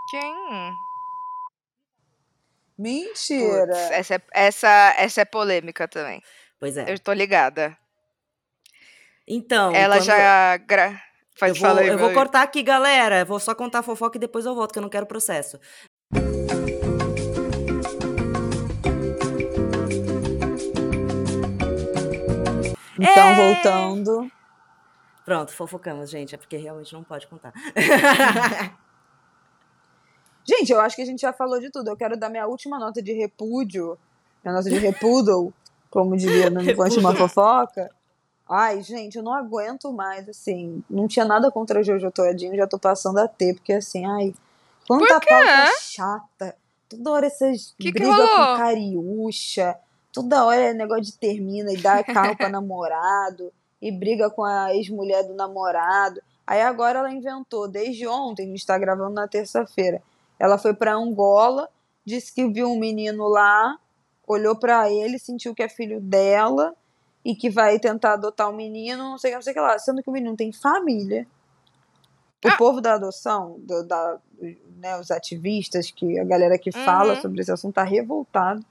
Quem? Mentira. Putz, essa, é, essa, essa é polêmica também. Pois é. Eu tô ligada. Então, ela quando- já. Gra... Eu Pode vou, falar aí, eu vou cortar aqui, galera. Vou só contar a fofoca e depois eu volto, que eu não quero processo. Então, É. voltando. Pronto, fofocamos, gente. É porque realmente não pode contar. Gente, eu acho que a gente já falou de tudo. Eu quero dar minha última nota de repúdio. Minha nota de repuddle, como diria no Conte uma Fofoca. Ai, gente, eu não aguento mais, assim. Não tinha nada contra a Jojo Todinho, já tô passando a ter, porque assim, ai. Quanta pauta chata. Toda hora essas Que que brigas rolou? com cariúcha. Toda hora é negócio de termina e dá carro pra namorado. e briga com a ex-mulher do namorado. Aí agora ela inventou, desde ontem, a gente está gravando na terça-feira. Ela foi para Angola, disse que viu um menino lá, olhou para ele, sentiu que é filho dela e que vai tentar adotar o menino, não sei o que, não sei o que lá. Sendo que o menino tem família. O ah. povo da adoção, do, da, né, os ativistas, que a galera que fala uhum. sobre esse assunto tá revoltado.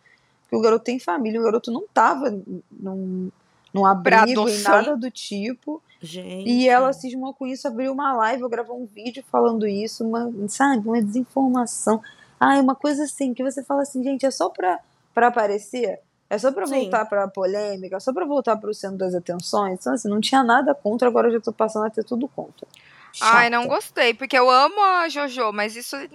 Que o garoto tem família, o garoto não tava num, num abrigo e nada do tipo. Gente. E ela cismou com isso, abriu uma live, eu gravou um vídeo falando isso, uma, sabe, uma desinformação. Ah, é uma coisa assim, que você fala assim, gente, é só pra, pra aparecer? É só pra Sim. voltar pra polêmica? É só pra voltar pro centro das atenções? Então, assim, não tinha nada contra, agora eu já tô passando a ter tudo contra. Chata. Ai, não gostei, porque eu amo a Jojo, mas isso é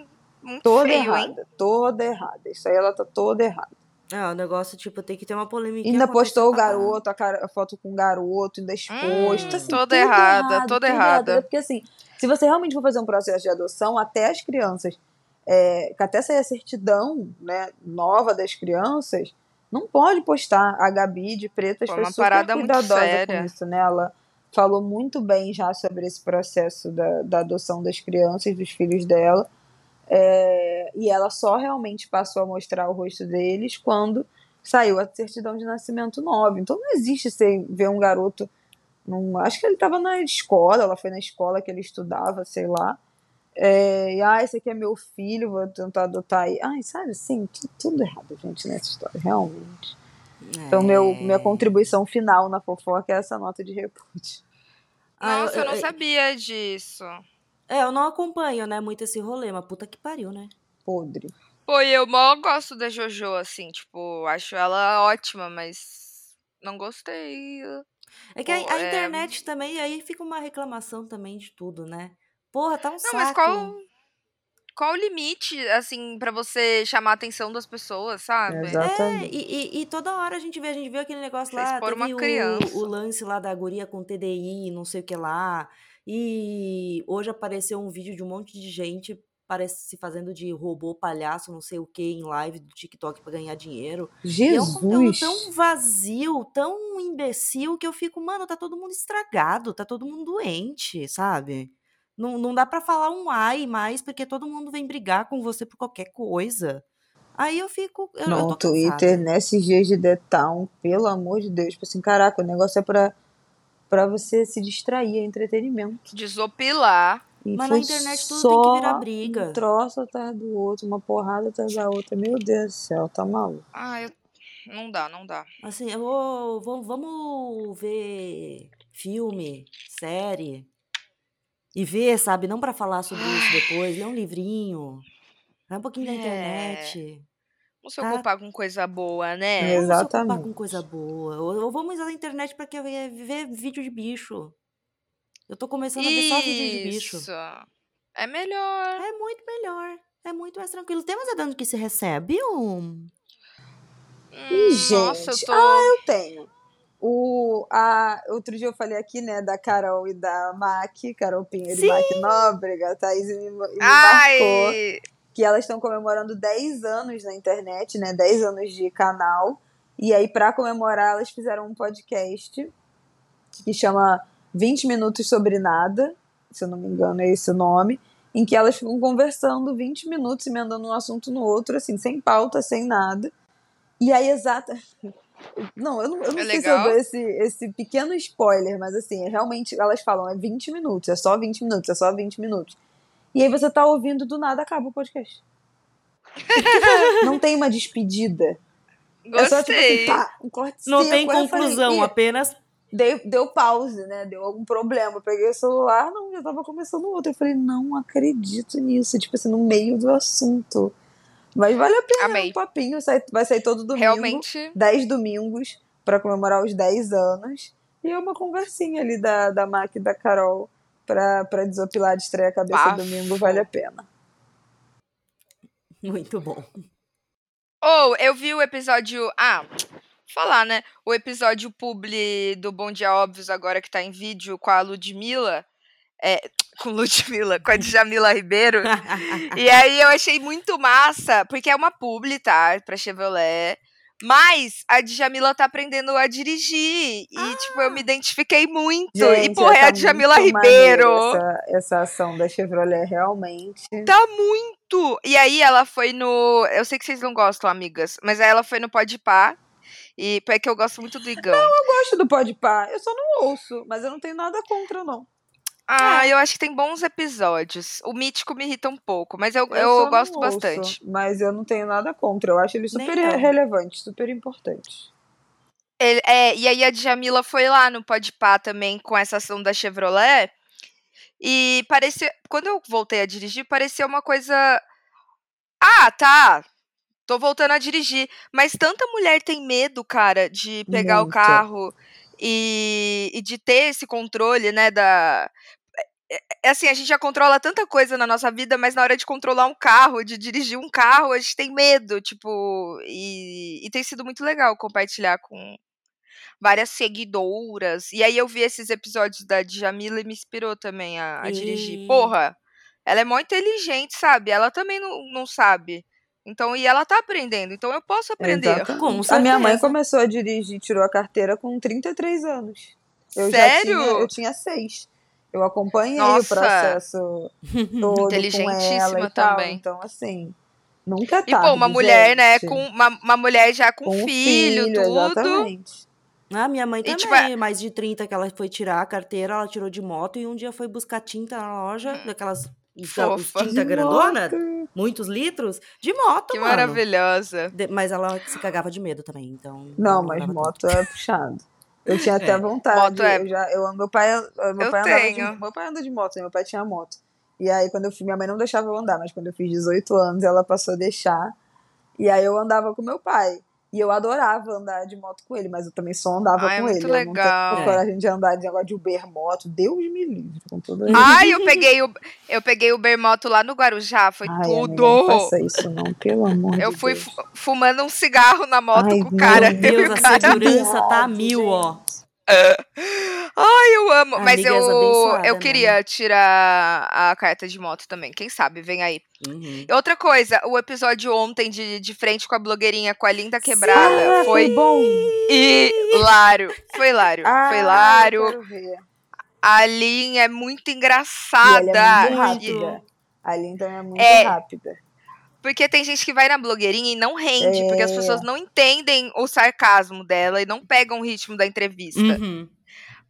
muito toda feio, errada, hein? Toda errada. Isso aí ela tá toda errada. É, o negócio, tipo, tem que ter uma polêmica. Ainda postou o garoto, a, cara, a, foto com o garoto, ainda exposto. Hum, assim, toda errada, errado, toda errada. Porque assim, se você realmente for fazer um processo de adoção, até as crianças, é, que até sair a certidão né, nova das crianças, não pode postar. A Gabi de Pretas Pô, foi super parada cuidadosa com isso, né? Ela falou muito bem já sobre esse processo da, da adoção das crianças, dos filhos dela. É, e ela só realmente passou a mostrar o rosto deles quando saiu a certidão de nascimento nova. Então não existe você ver um garoto. Num, acho que ele estava na escola, ela foi na escola que ele estudava, sei lá. É, e, ah, esse aqui é meu filho, vou tentar adotar aí. Ai, sabe assim, tudo, tudo errado, gente, nessa história, realmente. É. Então, meu, minha contribuição final na fofoca é essa nota de repúdio. Nossa, eu, eu não sabia disso. É, eu não acompanho, né, muito esse rolê, mas puta que pariu, né? Podre. Pô, eu mal gosto da Jojo, assim, tipo, acho ela ótima, mas não gostei. É que Pô, a, a é... internet também, aí fica uma reclamação também de tudo, né? Porra, tá um não, saco. Mas qual, qual o limite, assim, para você chamar a atenção das pessoas, sabe? Exatamente. É, e, e, e, toda hora a gente vê, a gente vê aquele negócio Vocês lá, teve uma criança. O, o lance lá da guria com TDI, não sei o que lá. E hoje apareceu um vídeo de um monte de gente parece se fazendo de robô palhaço, não sei o que, em live do TikTok para ganhar dinheiro. Jesus! É um tão vazio, tão imbecil, que eu fico, mano, tá todo mundo estragado, tá todo mundo doente, sabe? Não, não dá para falar um ai mais, porque todo mundo vem brigar com você por qualquer coisa. Aí eu fico. Eu, não, eu Twitter, nesses dias de The Town, pelo amor de Deus, tipo assim, caraca, o negócio é pra, pra você se distrair, é entretenimento. Desopilar. E Mas na internet tudo tem que virar briga. Um troço atrás do outro, uma porrada atrás da outra. Meu Deus do céu, tá maluco. Ah, eu... não dá, não dá. Assim, eu vou, vou, vamos ver filme, série. E ver, sabe? Não para falar sobre isso depois, ler um livrinho. Vai um pouquinho da é. internet. Vamos se ocupar com coisa boa, né? Vamos Exatamente. se ocupar com coisa boa. Ou, ou vamos usar a internet para ver, ver vídeo de bicho. Eu tô começando isso. a ver só vídeo de bicho. É melhor. É muito melhor. É muito mais tranquilo. Tem mais adendo que se recebe? Um... Hum, gente, nossa, eu tô... ah, eu tenho. O, a, outro dia eu falei aqui, né, da Carol e da Mac, Carol Pinheiro Sim. e Mac Nóbrega, a Thaís me, me marcou que elas estão comemorando 10 anos na internet, né, 10 anos de canal, e aí para comemorar elas fizeram um podcast que chama 20 Minutos Sobre Nada, se eu não me engano é esse o nome, em que elas ficam conversando 20 minutos, emendando um assunto no outro, assim, sem pauta, sem nada. E aí, exata. Não, eu não, eu não é sei legal. se eu dou esse, esse pequeno spoiler, mas assim, é realmente, elas falam, é 20 minutos, é só 20 minutos, é só 20 minutos. E aí você tá ouvindo, do nada acaba o podcast. não tem uma despedida. Gostei. É só tipo assim, tá, um corte Não tem conclusão, falei, apenas. Deu, deu pause, né? Deu algum problema. Eu peguei o celular, não, já tava começando outro. Eu falei, não acredito nisso. Tipo assim, no meio do assunto. Mas vale a pena, Amei. um papinho. vai sair todo domingo. Realmente. 10 domingos para comemorar os 10 anos. E é uma conversinha ali da, da Mac e da Carol pra, pra desopilar de estreia a cabeça Bafo. domingo. Vale a pena. Muito bom. Ou, oh, eu vi o episódio. Ah, falar, né? O episódio publi do Bom Dia Óbvios, agora que tá em vídeo com a Ludmilla. É, com Ludmilla, com a Djamila Ribeiro. e aí eu achei muito massa, porque é uma publi, tá? Pra Chevrolet. Mas a Djamila tá aprendendo a dirigir. E, tipo, eu me identifiquei muito. e, Gente, porra, é tá a Djamila muito Ribeiro. Essa, essa ação da Chevrolet, realmente. Tá muito. E aí ela foi no. Eu sei que vocês não gostam, amigas, mas aí ela foi no Podpah. E porque eu gosto muito do Igão. Eu gosto do Podpah, eu só não ouço, mas eu não tenho nada contra, não. Ah, eu acho que tem bons episódios. O mítico me irrita um pouco, mas eu, Eu, eu, não gosto ouço, bastante. Mas eu não tenho nada contra. Eu acho ele Nem super eu. relevante, super importante. Ele- é, e aí a Djamila foi lá no Podpah também com essa ação da Chevrolet. E parecia. Quando eu voltei a dirigir, parecia uma coisa. Ah, tá. Tô voltando a dirigir. Mas tanta mulher tem medo, cara, de pegar o Muito. carro e, e de ter esse controle, né? Da. É- é assim, a gente já controla tanta coisa na nossa vida, mas na hora de controlar um carro, de dirigir um carro, a gente tem medo, tipo, e, e tem sido muito legal compartilhar com várias seguidoras. E aí eu vi esses episódios da Djamila e me inspirou também a, a dirigir. Porra, ela é muito inteligente, sabe? Ela também não, não sabe. Então, e ela tá aprendendo, então eu posso aprender. Exatamente. Com A minha mãe começou a dirigir, tirou a carteira com 33 anos. Eu Sério? já tinha, eu tinha seis. Eu acompanhei o Nossa. processo todo com Inteligentíssima ela e tal. também. Então, assim, nunca é E pô, uma mulher, né, gente. com uma, uma mulher já com, Com um filho, tudo. Exatamente. Ah, minha mãe E, também, tipo, mais de 30 que ela foi tirar a carteira, ela tirou de moto e um dia foi buscar tinta na loja, daquelas Hum. Fofa. tinta De grandona, moto. muitos litros, de moto, Que mano. maravilhosa. De- mas ela se cagava de medo também, então. Não, mas moto é puxado. Eu tinha até É. vontade. Moto é- Eu já, eu, meu pai, meu Eu pai andava tenho. de, meu pai anda de moto, né? meu pai tinha moto. E aí quando eu fui, minha mãe não deixava eu andar, mas quando eu fiz 18 anos, ela passou a deixar. E aí eu andava com meu pai. E eu adorava andar de moto com ele, mas eu também só andava Ai, com muito ele. Eu não legal. tenho coragem de andar de negócio de Uber moto. Deus me livre, com toda Ai, eu peguei o eu peguei o Bermoto lá no Guarujá, foi Ai, tudo. amiga, não faça isso não, pelo amor Eu de fui Deus. fu- fumando um cigarro na moto Ai, com o cara. Meu Eu Deus, a segurança tá a mil, ó. Ai, eu amo. Mas Amigas eu, eu né? queria tirar a carta de moto também. Quem sabe, vem aí. Uhum. E Outra coisa, o episódio ontem de, de frente com a blogueirinha com a linda quebrada Ah, foi bom. hilário. Foi hilário. Ah, foi hilário. A Lin é muito E engraçada. é muito rápida. A Lin também é muito É. rápida. Porque tem gente que vai na blogueirinha e não rende, porque as É. pessoas não entendem o sarcasmo dela e não pegam o ritmo da entrevista. Uhum.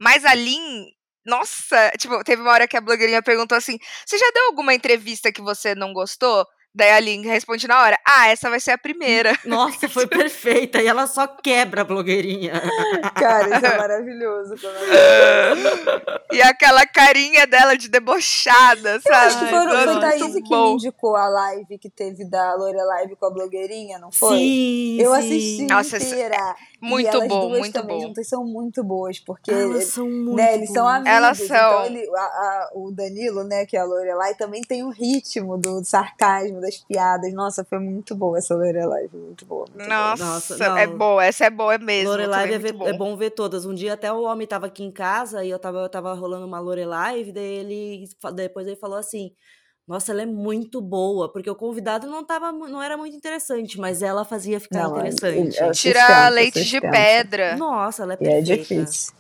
Mas a Lin, nossa, tipo, teve uma hora que a blogueirinha perguntou assim: Você já deu alguma entrevista que você não gostou? Daí a Lin responde na hora: Ah, essa vai ser a primeira. Nossa, foi perfeita. E ela só quebra a blogueirinha. Cara, isso é maravilhoso. e aquela carinha dela de debochada, sabe? Acho que foram, foi Thaís que me bom. indicou a live que teve da Lorelai com a blogueirinha, não foi? Sim, Eu sim. assisti Nossa, essa- inteira. e Muito elas bom, duas muito também bom. juntas são muito boas, porque Elas são muito né, eles são amigos. Elas são. Então ele, a- a- o Danilo, né, que é a Lorelai, também tem o ritmo do sarcasmo, das piadas. Nossa, foi muito boa essa Lorelai, foi muito boa. Muito boa. Nossa, Nossa, é boa, essa é boa mesmo. Lorelai é, muito é bom ver todas. Um dia até o homem tava aqui em casa e eu tava, eu tava rolando uma Lorelai, daí ele depois ele falou assim: Nossa, ela é muito boa, porque o convidado não tava, não era muito interessante, mas ela fazia ficar Não, interessante. é- é- Tira Sustenta, leite de pedra. Nossa, ela é E é perfeita. difícil.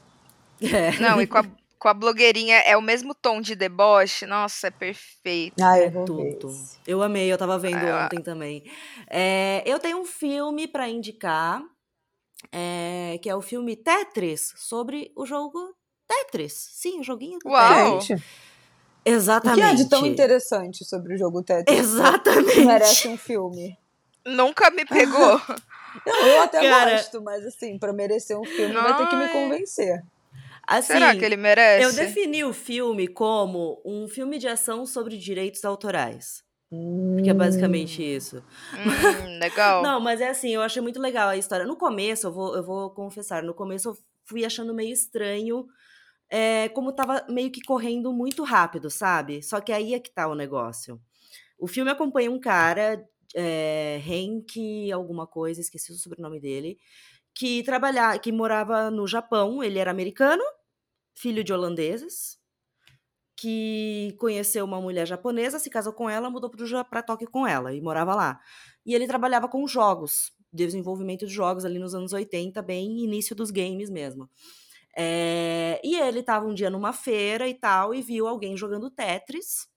É. Não, e com a, com a blogueirinha é o mesmo tom de deboche. Nossa, é perfeito. Ah, eu É ver tudo. Eu amei, eu tava vendo Ah, ontem também. É, eu tenho um filme pra indicar, é, que é o filme Tetris, sobre o jogo Tetris. Sim, o joguinho do Uau! Tetris. Gente, o Exatamente. que há de tão interessante sobre o jogo Tetris? Exatamente. Que merece um filme. Nunca me pegou. Não, eu até Cara- gosto, mas assim, pra merecer um filme vai ter que me convencer. Assim, Será que ele merece? Eu defini o filme como um filme de ação sobre direitos autorais. Que é basicamente isso. Hum, legal. Não, mas é assim, eu achei muito legal a história. No começo, eu vou, eu vou confessar, no começo eu fui achando meio estranho é, como tava meio que correndo muito rápido, sabe? Só que aí é que tá o negócio. O filme acompanha um cara, é, Henk alguma coisa, esqueci o sobrenome dele, que trabalhava, que morava no Japão, ele era americano, filho de holandeses, que conheceu uma mulher japonesa, se casou com ela, mudou para Tóquio com ela e morava lá. E ele trabalhava com jogos. desenvolvimento de jogos ali nos anos 80, bem início dos games mesmo. É, e ele estava um dia numa feira e tal, e viu alguém jogando Tetris.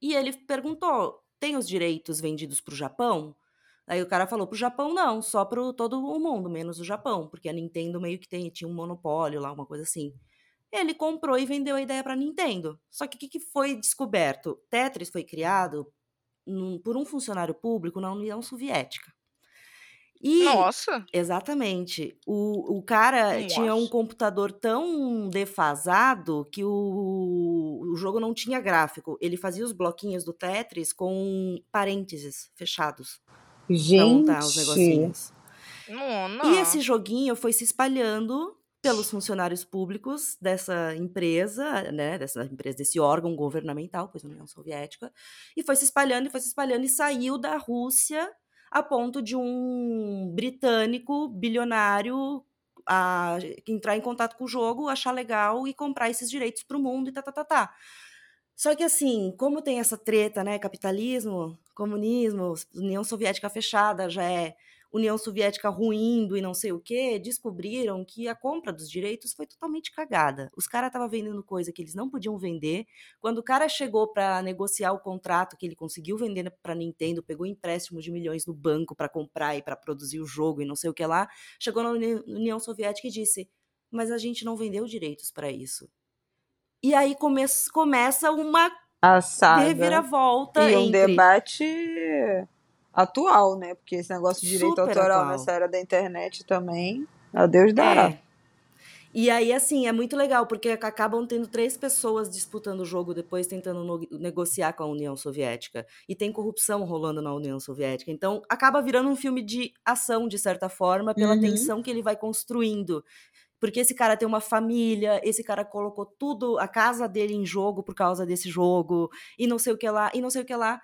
E ele perguntou: tem os direitos vendidos para o Japão? Aí o cara falou: pro Japão não, só para todo o mundo, menos o Japão, porque a Nintendo meio que tem, tinha um monopólio lá, uma coisa assim. Ele comprou e vendeu a ideia para Nintendo. Só que o que, que, foi descoberto? Tetris foi criado num, por um funcionário público na União Soviética. E, Nossa! Exatamente. O, o cara Nossa. tinha um computador tão defasado que o, o jogo não tinha gráfico. Ele fazia os bloquinhos do Tetris com parênteses fechados pra montar os Gente. negocinhos. Não, não. E esse joguinho foi se espalhando pelos funcionários públicos dessa empresa, né, dessa empresa, desse órgão governamental, pois a União Soviética, e foi se espalhando e foi se espalhando e saiu da Rússia a ponto de um britânico bilionário a entrar em contato com o jogo, achar legal e comprar esses direitos para o mundo e tá, tá, tá, tá. Só que assim, como tem essa treta, né, capitalismo, comunismo, União Soviética fechada, já é União Soviética ruindo e não sei o que, descobriram que a compra dos direitos foi totalmente cagada. Os caras estavam vendendo coisa que eles não podiam vender. Quando o cara chegou para negociar o contrato que ele conseguiu vender para Nintendo, pegou empréstimo de milhões no banco para comprar e para produzir o jogo e não sei o que lá, chegou na Uni- União Soviética e disse: "Mas a gente não vendeu direitos para isso". E aí come começa uma A saga. reviravolta E um entre debate atual, né? Porque esse negócio de direito Super autoral atual. nessa era da internet também, a Deus dará. É. E aí, assim, é muito legal, porque ac- acabam tendo três pessoas disputando o jogo depois, tentando negociar com a União Soviética. E tem corrupção rolando na União Soviética. Então, acaba virando um filme de ação, de certa forma, pela Uhum. tensão que ele vai construindo. Porque esse cara tem uma família, esse cara colocou tudo, a casa dele em jogo por causa desse jogo, e não sei o que lá, e não sei o que lá.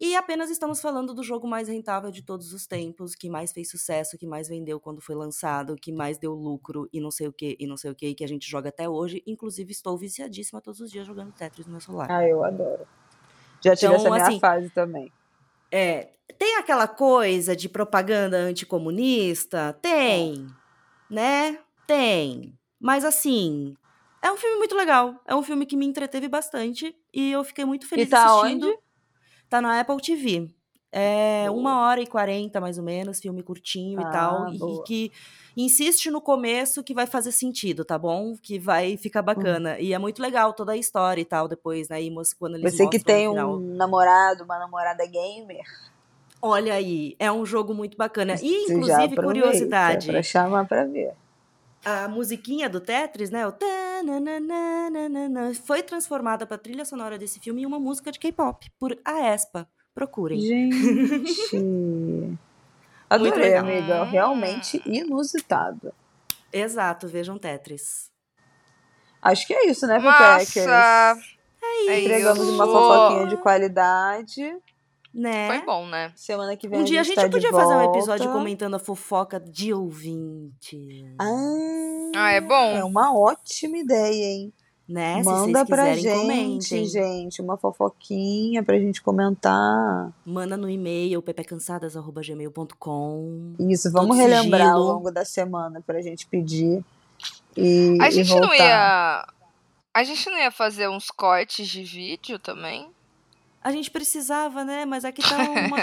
E apenas estamos falando do jogo mais rentável de todos os tempos, que mais fez sucesso, que mais vendeu quando foi lançado, que mais deu lucro e não sei o que, e não sei o que, e que a gente joga até hoje. Inclusive, estou viciadíssima todos os dias jogando Tetris no meu celular. Ah, eu adoro. Já tive Então, essa minha assim, fase também. É, tem aquela coisa de propaganda anticomunista? Tem, né? Tem. Mas assim, é um filme muito legal. É um filme que me entreteve bastante e eu fiquei muito feliz tá assistindo. onde? Tá na Apple TV. É Boa. uma hora e quarenta, mais ou menos, filme curtinho e Ah, tal. e- E boa. que insiste no começo que vai fazer sentido, tá bom? Que vai ficar bacana. E é muito legal toda a história e tal, depois, né? E quando eles Você que tem final. um namorado, uma namorada gamer, Olha aí, é um jogo muito bacana. E, inclusive, curiosidade, pra chamar pra ver. A musiquinha do Tetris, né? O tananana, foi transformada pra trilha sonora desse filme em uma música de K-pop, por Aespa. Procurem. Gente. Adorei, legal. amiga. Realmente inusitado. Exato, vejam Tetris. Acho que é isso, né! Pepeckers? É Entregamos isso. uma fofoquinha de qualidade. Né? Foi bom, né? Semana que vem Um dia a gente tá de podia fazer um episódio comentando a fofoca de ouvinte. Ah, Ah, é bom? É uma ótima ideia, hein? Né? Se Manda pra gente, comentem. gente, uma fofoquinha pra gente comentar. Manda no e-mail pepecansadas.gmail.com. Isso, vamos Todo relembrar ao longo da semana pra gente pedir e, A e gente voltar. não ia. A gente não ia fazer uns cortes de vídeo também? A gente precisava, né? Mas aqui tá uma.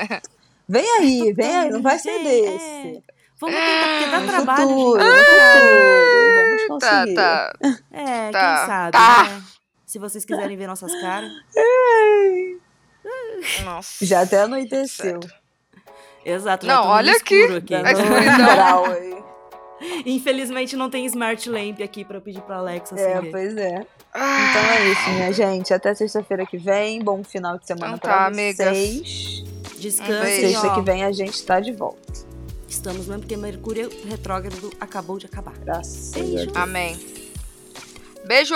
Vem aí, vem aí, não vai ser Vem, desse. Vamos tentar, porque dá No trabalho. futuro, gente, vamos Tá, conseguir. tá. É, Tá. quem sabe, Tá. né? Se vocês quiserem ver nossas caras. Nossa. Já até anoiteceu. Certo. Exato, Não, no olha aqui. aqui. A escuridão. Infelizmente não tem smart lamp aqui pra eu pedir pra Alexa É, acender. pois é. Ah, Então é isso, minha gente. Até sexta-feira que vem. Bom final de semana Então pra tá, amigas. vocês. Descansem, beijo. Sexta ó. que vem a gente tá de volta. Estamos mesmo porque Mercúrio retrógrado acabou de acabar. Graças a Beijo. Deus. Amém. Beijo!